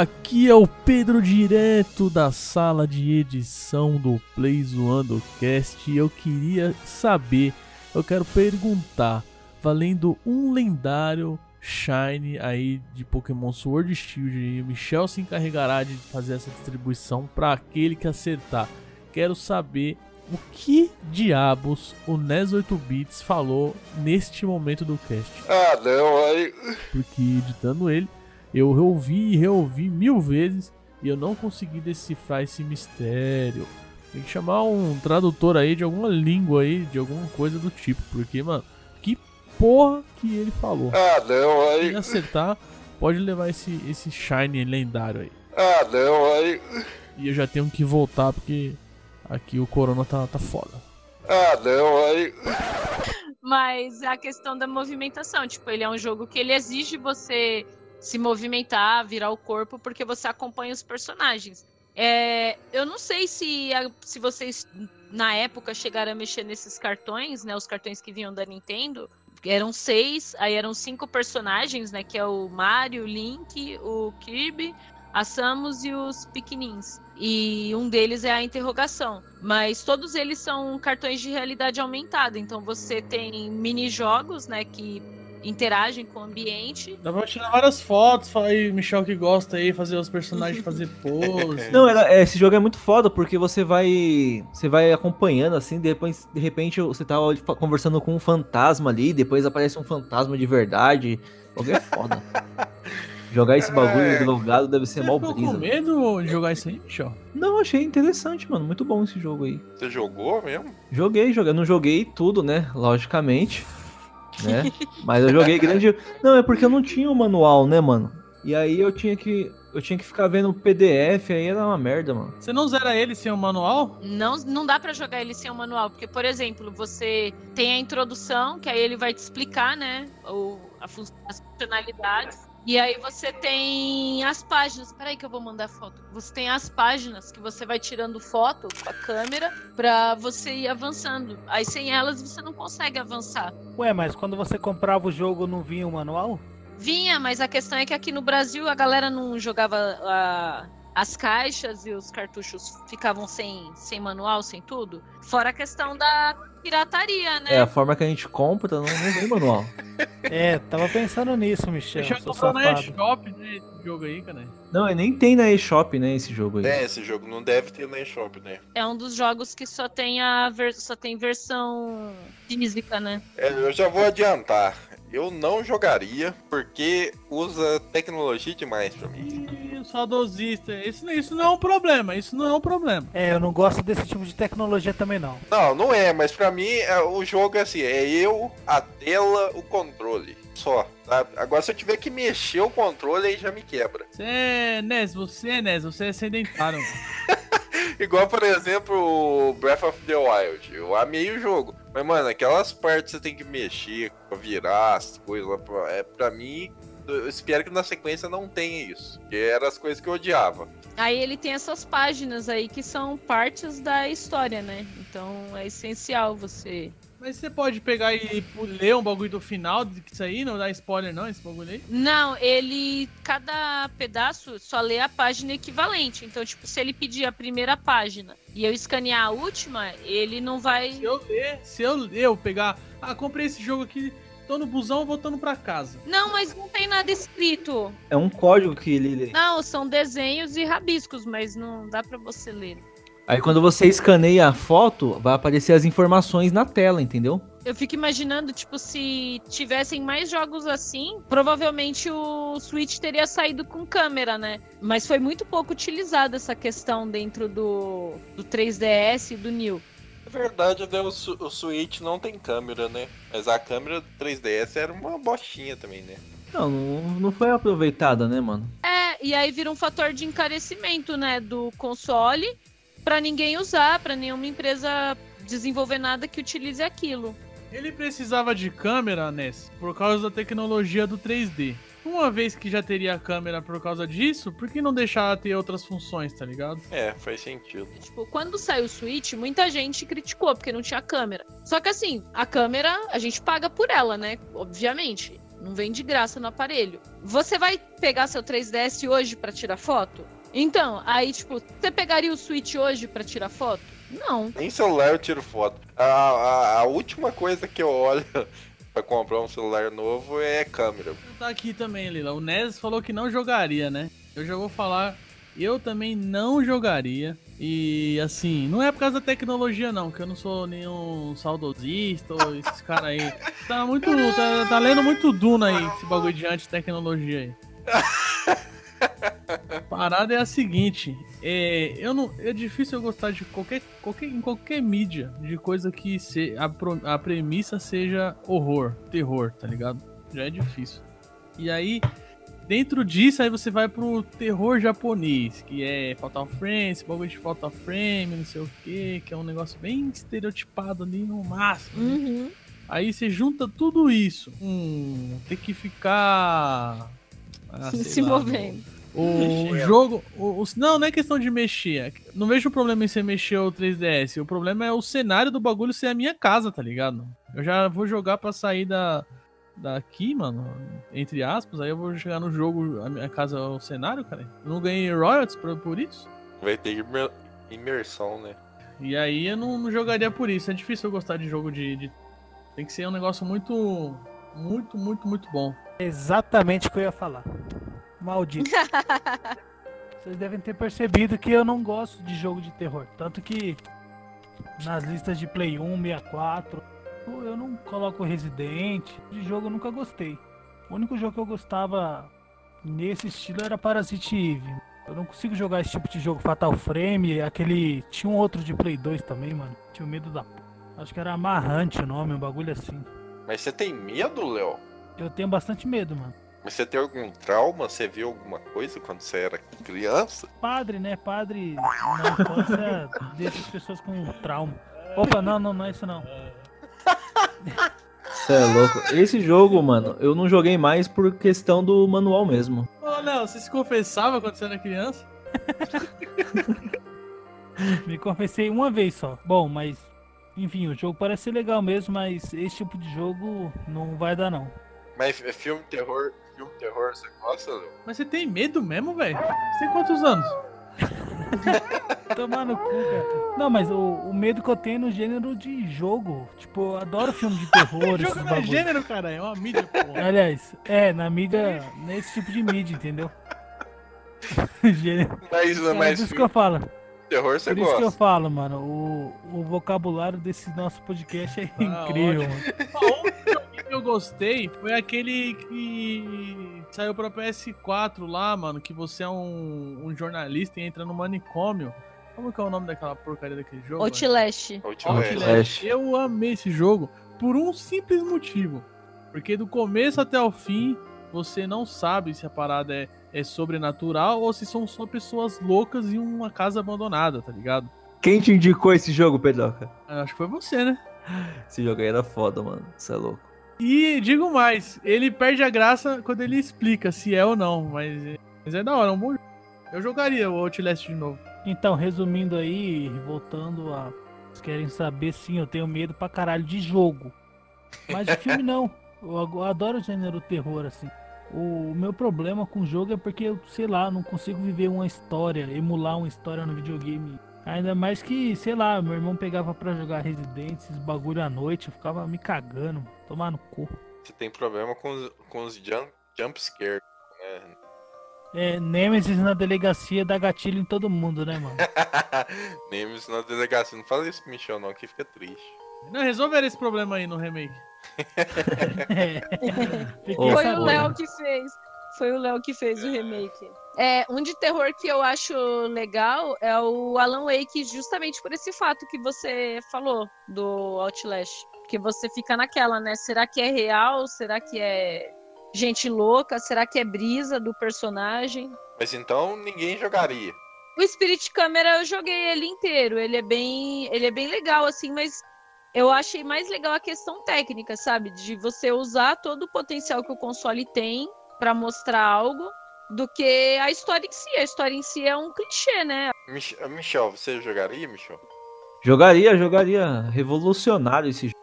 Speaker 1: Aqui é o Pedro direto da sala de edição do Play Zoando Cast e eu queria saber, eu quero perguntar, valendo um lendário Shine aí de Pokémon Sword Shield, e o Michel se encarregará de fazer essa distribuição para aquele que acertar. Quero saber o que diabos o NES 8 Bits falou neste momento do cast
Speaker 4: Ah, não, aí.
Speaker 1: porque editando ele, eu reouvi e reouvi mil vezes e eu não consegui decifrar esse mistério. Tem que chamar um tradutor aí de alguma língua aí, de alguma coisa do tipo, porque, mano, que porra que ele falou.
Speaker 4: Ah, não, aí.
Speaker 1: Se acertar, pode levar esse, esse Shine lendário aí.
Speaker 4: Ah, não, aí.
Speaker 1: E eu já tenho que voltar porque aqui o Corona tá, tá foda.
Speaker 4: Ah, não, aí.
Speaker 3: Mas a questão da movimentação, tipo, ele é um jogo que ele exige você se movimentar, virar o corpo, porque você acompanha os personagens. É, eu não sei se, a- se vocês na época chegaram a mexer nesses cartões, né? Os cartões que vinham da Nintendo. Eram seis, aí eram cinco personagens, né? Que é o Mario, o Link, o Kirby, a Samus e os Pikmin's. E um deles é a interrogação. Mas todos eles são cartões de realidade aumentada. Então você tem mini-jogos, né? Que interagem com o ambiente.
Speaker 1: Dá pra tirar várias fotos, fala aí, Michel que gosta aí, fazer os personagens fazer pose.
Speaker 5: Não, era- é, esse jogo é muito foda porque você vai. Você vai acompanhando assim, depois, de repente, você tá conversando com um fantasma ali, depois aparece um fantasma de verdade. O jogo é foda. Jogar esse bagulho
Speaker 4: É.
Speaker 5: deve ser
Speaker 1: Você
Speaker 5: mal brisa.
Speaker 1: com medo de jogar isso aí, Michel?
Speaker 5: Não, achei interessante, mano. Muito bom esse jogo aí.
Speaker 4: Você jogou mesmo?
Speaker 5: Joguei, joguei. Não joguei tudo, né? Logicamente. Né? Mas eu joguei grande. Não, é porque eu não tinha o manual, né, mano? E aí eu tinha que. Eu tinha que ficar vendo o PDF, aí era uma merda, mano.
Speaker 1: Você não zera ele sem o manual?
Speaker 3: Não, não dá pra jogar ele sem o manual, porque, por exemplo, você tem a introdução, que aí ele vai te explicar, né, o, a fun- as funcionalidades. E aí você tem as páginas. Peraí que eu vou mandar foto. Você tem as páginas que você vai tirando foto com a câmera pra você ir avançando. Aí sem elas você não consegue avançar.
Speaker 2: Ué, mas quando você comprava o jogo não vinha o manual?
Speaker 3: Vinha, mas a questão é que aqui no Brasil a galera não jogava ah, as caixas e os cartuchos ficavam sem, sem manual, sem tudo. Fora a questão da pirataria, né?
Speaker 5: É, a forma que a gente compra não, não vem manual.
Speaker 2: É, tava pensando nisso, Michel.
Speaker 1: Michel comprou na
Speaker 2: safado.
Speaker 1: eShop, né, esse jogo aí, cara.
Speaker 5: Não, nem tem na eShop, né, esse jogo aí.
Speaker 4: É, esse jogo não deve ter na eShop, né?
Speaker 3: É um dos jogos que só tem a ver... só tem versão física, né?
Speaker 4: É, eu já vou adiantar. Eu não jogaria porque usa tecnologia demais pra mim.
Speaker 1: Saudosista. Isso, isso não é um problema, isso não é um problema.
Speaker 2: É, eu não gosto desse tipo de tecnologia também não.
Speaker 4: Não, não é, mas pra mim é, o jogo é assim, é eu, a tela, o controle. Só, sabe? Agora se eu tiver que mexer o controle, aí já me quebra.
Speaker 1: Você é, Nes, você é Nes, você é sedentário.
Speaker 4: Igual, por exemplo, o Breath of the Wild. Eu amei o jogo. Mas, mano, aquelas partes que você tem que mexer, pra virar as coisas, lá pra- é, pra mim, eu espero que na sequência não tenha isso. Que eram as coisas que eu odiava.
Speaker 3: Aí ele tem essas páginas aí que são partes da história, né? Então é essencial você.
Speaker 1: Mas você pode pegar e ler um bagulho do final disso aí, não dá spoiler não, esse bagulho aí?
Speaker 3: Não, ele. Cada pedaço só lê a página equivalente. Então, tipo, se ele pedir a primeira página e eu escanear a última, ele não vai.
Speaker 1: Se eu ler, se eu, eu pegar, ah, comprei esse jogo aqui, tô no busão voltando pra casa.
Speaker 3: Não, mas não tem nada escrito.
Speaker 5: É um código que ele.
Speaker 3: Não, são desenhos e rabiscos, mas não dá pra você ler.
Speaker 5: Aí quando você escaneia a foto, vai aparecer as informações na tela, entendeu?
Speaker 3: Eu fico imaginando, tipo, se tivessem mais jogos assim, provavelmente o Switch teria saído com câmera, né? Mas foi muito pouco utilizada essa questão dentro do, do 3DS e do New.
Speaker 4: Na verdade, né, o, Su- o Switch não tem câmera, né? Mas a câmera do 3DS era uma bostinha também, né?
Speaker 5: Não, não, não foi aproveitada, né, mano?
Speaker 3: É, e aí vira um fator de encarecimento, né, do console pra ninguém usar, pra nenhuma empresa desenvolver nada que utilize aquilo.
Speaker 1: Ele precisava de câmera, Nes, por causa da tecnologia do 3D. Uma vez que já teria câmera por causa disso, por que não deixar ter outras funções, tá ligado?
Speaker 4: É, faz sentido.
Speaker 3: Tipo, quando saiu o Switch, muita gente criticou porque não tinha câmera. Só que assim, a câmera a gente paga por ela, né? Obviamente. Não vem de graça no aparelho. Você vai pegar seu 3DS hoje pra tirar foto? Então, aí, tipo, você pegaria o Switch hoje pra tirar foto? Não.
Speaker 4: Nem celular eu tiro foto. A, a, a última coisa que eu olho pra comprar um celular novo é câmera.
Speaker 1: Tá aqui também, Lila. O Nes falou que não jogaria, né? Eu já vou falar. Eu também não jogaria. E assim, não é por causa da tecnologia, não, que eu não sou nenhum saudosista ou esses caras aí. Tá muito. Tá, tá lendo muito Duna aí, esse bagulho de anti-tecnologia aí. A parada é a seguinte, é, eu não, é difícil eu gostar de qualquer, qualquer, em qualquer mídia de coisa que se, a, pro- a premissa seja horror, terror, tá ligado? Já é difícil. E aí, dentro disso, aí você vai pro terror japonês, que é Fatal Frame, esse bagulho de Fatal Frame, não sei o que, que é um negócio bem estereotipado ali no máximo. né?
Speaker 3: Uhum.
Speaker 1: Aí você junta tudo isso. Hum, tem que ficar. Ah,
Speaker 3: Se
Speaker 1: lá,
Speaker 3: movendo.
Speaker 1: O jogo. O, o- não, não é questão de mexer. Não vejo problema em você mexer o 3DS. O problema é o cenário do bagulho ser a minha casa, tá ligado? Eu já vou jogar pra sair da, daqui, mano. Entre aspas. Aí eu vou chegar no jogo, a minha casa é o cenário, cara. Eu não ganhei royalties por, por isso.
Speaker 4: Vai ter imer- imersão, né?
Speaker 1: E aí eu não, não jogaria por isso. É difícil eu gostar de jogo de, de- Tem que ser um negócio muito. Muito, muito, muito bom.
Speaker 2: Exatamente o que eu ia falar. Maldito. Vocês devem ter percebido que eu não gosto de jogo de terror. Tanto que nas listas de Play 1, 64, eu não coloco Resident. De jogo eu nunca gostei. O único jogo que eu gostava nesse estilo era Parasite Eve. Eu não consigo jogar esse tipo de jogo Fatal Frame, aquele. Tinha um outro de Play 2 também, mano. Tinha medo da. p- Acho que era Amarrante o nome, um bagulho assim.
Speaker 4: Mas você tem medo, Léo?
Speaker 2: Eu tenho bastante medo, mano.
Speaker 4: Mas você tem algum trauma? Você viu alguma coisa quando você era criança?
Speaker 2: Padre, né? Padre na infância deixa as pessoas com trauma. Opa, não, não, não é isso não.
Speaker 5: Você é louco. Esse jogo, mano, eu não joguei mais por questão do manual mesmo.
Speaker 1: Ô, Léo, você se confessava quando você era criança?
Speaker 2: Me confessei uma vez só. Bom, mas enfim, o jogo parece ser legal mesmo, mas esse tipo de jogo não vai dar não.
Speaker 4: Mas é filme terror, filme terror, você gosta, Léo?
Speaker 1: Mas você tem medo mesmo, velho? Você tem quantos anos?
Speaker 2: Tomar no cu, cara. Não, mas o, o medo que eu tenho é no gênero de jogo. Tipo, eu adoro filme de terror,
Speaker 1: Jogo não é gênero, cara. É uma mídia, porra.
Speaker 2: Aliás, é, na mídia, nesse tipo de mídia, entendeu? Gênero.
Speaker 4: Mas,
Speaker 2: É,
Speaker 4: mas
Speaker 2: por isso que
Speaker 4: filme
Speaker 2: eu falo.
Speaker 4: Terror você
Speaker 2: Por isso que eu
Speaker 4: gosta.
Speaker 2: falo, mano. O, o vocabulário desse nosso podcast é
Speaker 1: Ah,
Speaker 2: incrível, mano.
Speaker 1: Eu gostei foi aquele que saiu pra PS4 lá, mano, que você é um, um jornalista e entra no manicômio. Como que é o nome daquela porcaria daquele jogo?
Speaker 3: Outlast.
Speaker 4: Outlast.
Speaker 1: Eu amei esse jogo por um simples motivo. Porque do começo até o fim, você não sabe se a parada é, é sobrenatural ou se são só pessoas loucas em uma casa abandonada, tá ligado?
Speaker 5: Quem te indicou esse jogo, Pedroca?
Speaker 1: Acho que foi você, né?
Speaker 5: Esse jogo aí era foda, mano. Você é louco.
Speaker 1: E digo mais, ele perde a graça quando ele explica se é ou não, mas, mas é da hora, é um bom jogo. Eu jogaria o Outlast de novo.
Speaker 2: Então, resumindo aí, voltando a. Vocês querem saber, sim, eu tenho medo pra caralho de jogo. Mas de filme não. Eu adoro o gênero terror, assim. O meu problema com o jogo é porque eu, sei lá, não consigo viver uma história, emular uma história no videogame. Ainda mais que, sei lá, meu irmão pegava pra jogar Resident, esses bagulho à noite, eu ficava me cagando, tomar no cu.
Speaker 4: Você tem problema com os, com os jump, jump scare, né?
Speaker 2: É, Nemesis na delegacia dá gatilho em todo mundo, né, mano?
Speaker 4: Nemes na delegacia. Não fala isso pro Michel, não, que fica triste.
Speaker 1: Não, resolveram esse problema aí no remake.
Speaker 2: É.
Speaker 3: Foi o Léo que fez. Foi o Léo que fez o remake. É, um de terror que eu acho legal é o Alan Wake, justamente por esse fato que você falou do Outlast. Que você fica naquela, né? Será que é real? Será que é gente louca? Será que é brisa do personagem?
Speaker 4: Mas então ninguém jogaria.
Speaker 3: O Spirit Camera eu joguei ele inteiro. Ele é bem, ele é bem legal assim, mas eu achei mais legal a questão técnica, sabe? De você usar todo o potencial que o console tem pra mostrar algo, do que a história em si. A história em si é um clichê, né?
Speaker 4: Mich- Michel, você jogaria, Michel?
Speaker 5: Jogaria, jogaria. Revolucionário esse jogo.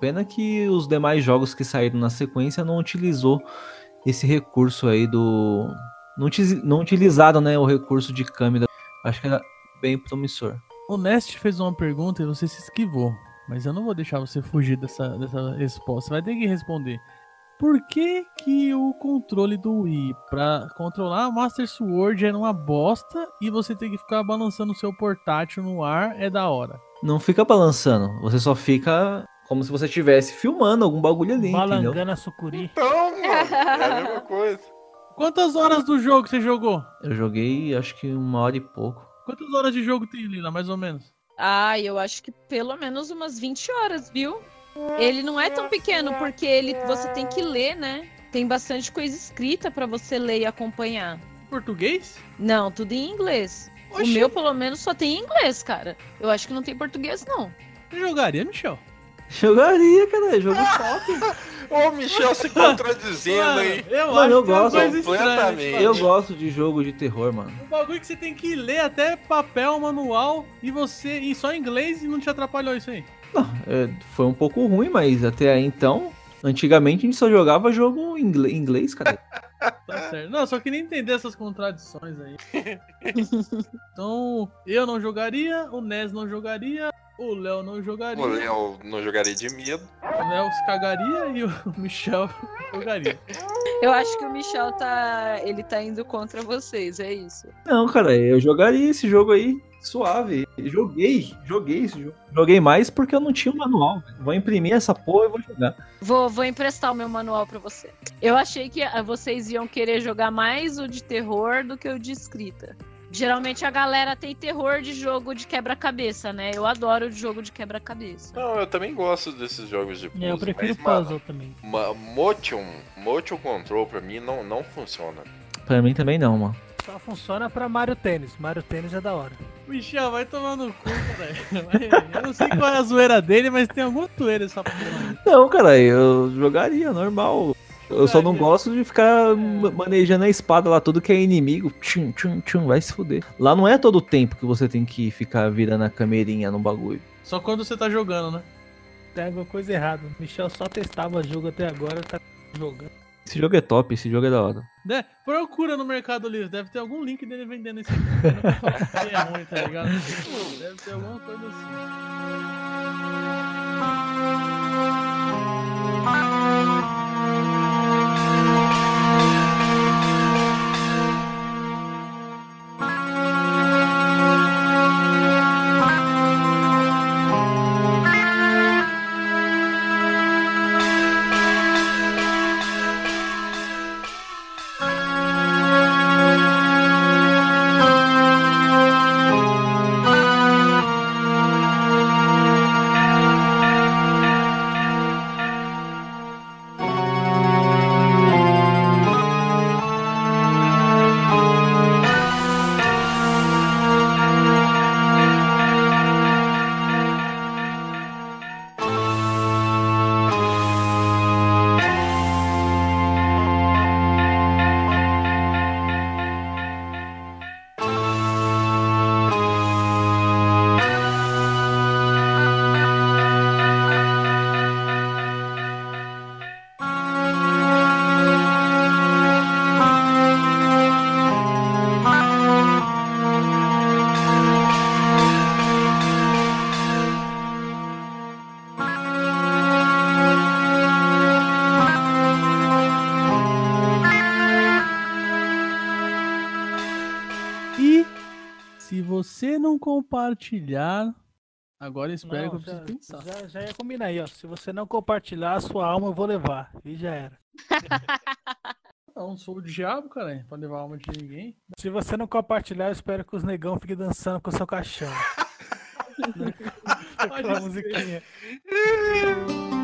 Speaker 5: Pena que os demais jogos que saíram na sequência não utilizou esse recurso aí do. Não, não utilizaram, né, o recurso de câmera. Acho que era bem promissor.
Speaker 1: O Nest fez uma pergunta e você se esquivou. Mas eu não vou deixar você fugir dessa, dessa resposta. Você vai ter que responder. Por que, que o controle do Wii pra controlar o Master Sword era uma bosta e você tem que ficar balançando o seu portátil no ar é da hora?
Speaker 5: Não fica balançando, você só fica como se você estivesse filmando algum bagulho ali, entendeu?
Speaker 2: Balangana sucuri.
Speaker 4: Então, mano, é a mesma coisa.
Speaker 1: Quantas horas do jogo você jogou?
Speaker 5: Eu joguei acho que uma hora e pouco.
Speaker 1: Quantas horas de jogo tem, Lila, mais ou menos?
Speaker 3: Ah, eu acho que pelo menos umas 20 horas, viu? Ele não é tão pequeno, porque ele você tem que ler, né? Tem bastante coisa escrita pra você ler e acompanhar.
Speaker 1: Português?
Speaker 3: Não, tudo em inglês. O
Speaker 1: Oxi.
Speaker 3: meu, pelo menos, só tem em inglês, cara. Eu acho que não tem português, não.
Speaker 1: Jogaria, Michel?
Speaker 5: Jogaria, cara, jogo top.
Speaker 4: Ô, Michel se contradizendo
Speaker 1: Mano,
Speaker 4: aí.
Speaker 1: eu
Speaker 5: Mano,
Speaker 1: acho
Speaker 5: eu
Speaker 1: uma
Speaker 5: gosto
Speaker 1: estranha,
Speaker 4: completamente.
Speaker 5: Eu gosto de jogo de terror, mano.
Speaker 1: Um bagulho que você tem que ler até papel, manual, e você. E só em inglês e não te atrapalhou isso aí.
Speaker 5: É, foi um pouco ruim, mas até aí então. Antigamente a gente só jogava jogo em inglês, cara.
Speaker 1: Tá certo. Não, eu só queria entender essas contradições aí. então, eu não jogaria, o Nes não jogaria, o Léo não jogaria,
Speaker 4: O Léo não jogaria de medo.
Speaker 1: o Léo se cagaria e o Michel jogaria.
Speaker 3: Eu acho que o Michel tá. Ele tá indo contra vocês, é isso.
Speaker 5: Não, cara, eu jogaria esse jogo aí suave. Joguei, joguei esse jogo. Joguei mais porque eu não tinha o manual. velho. Vou imprimir essa porra e vou jogar.
Speaker 3: Vou, vou emprestar o meu manual pra você. Eu achei que ah, vocês iam querer jogar mais o de terror do que o de escrita. Geralmente a galera tem terror de jogo de quebra-cabeça, né? Eu adoro jogo de quebra-cabeça.
Speaker 4: Não, eu também gosto desses jogos de puzzle.
Speaker 2: Eu prefiro
Speaker 4: mas, mano,
Speaker 2: puzzle também.
Speaker 4: ma- Motion, motion control pra mim não, não funciona.
Speaker 5: Pra mim também não, mano.
Speaker 2: Só funciona pra Mario Tênis. Mario Tênis é da hora.
Speaker 1: Michel, vai tomar no cu, cara. Eu não sei qual é a zoeira dele, mas tem alguma zoeira essa porra.
Speaker 5: Não, cara, eu jogaria, normal. Eu só não gosto de ficar ma- manejando a espada lá, tudo que é inimigo. Tchum, tchum, tchum, vai se fuder. Lá não é todo o tempo que você tem que ficar virando a camerinha no bagulho.
Speaker 1: Só quando você tá jogando, né?
Speaker 2: Tem alguma coisa errada. O Michel só testava jogo até agora, tá jogando.
Speaker 5: Esse jogo é top, esse jogo é da hora.
Speaker 1: Procura no Mercado Livre, deve ter algum link dele vendendo esse jogo. É ruim, tá ligado? Deve ter alguma coisa assim. Não compartilhar, agora espero
Speaker 2: Não,
Speaker 1: que eu
Speaker 2: já,
Speaker 1: preciso pensar.
Speaker 2: já, já ia combinar aí, ó. Se você não compartilhar, a sua alma eu vou levar. E já era.
Speaker 1: Não, sou o diabo, cara, pra levar a alma de ninguém.
Speaker 2: Se você não compartilhar, eu espero que os negão fiquem dançando com o seu caixão. Aquela musiquinha.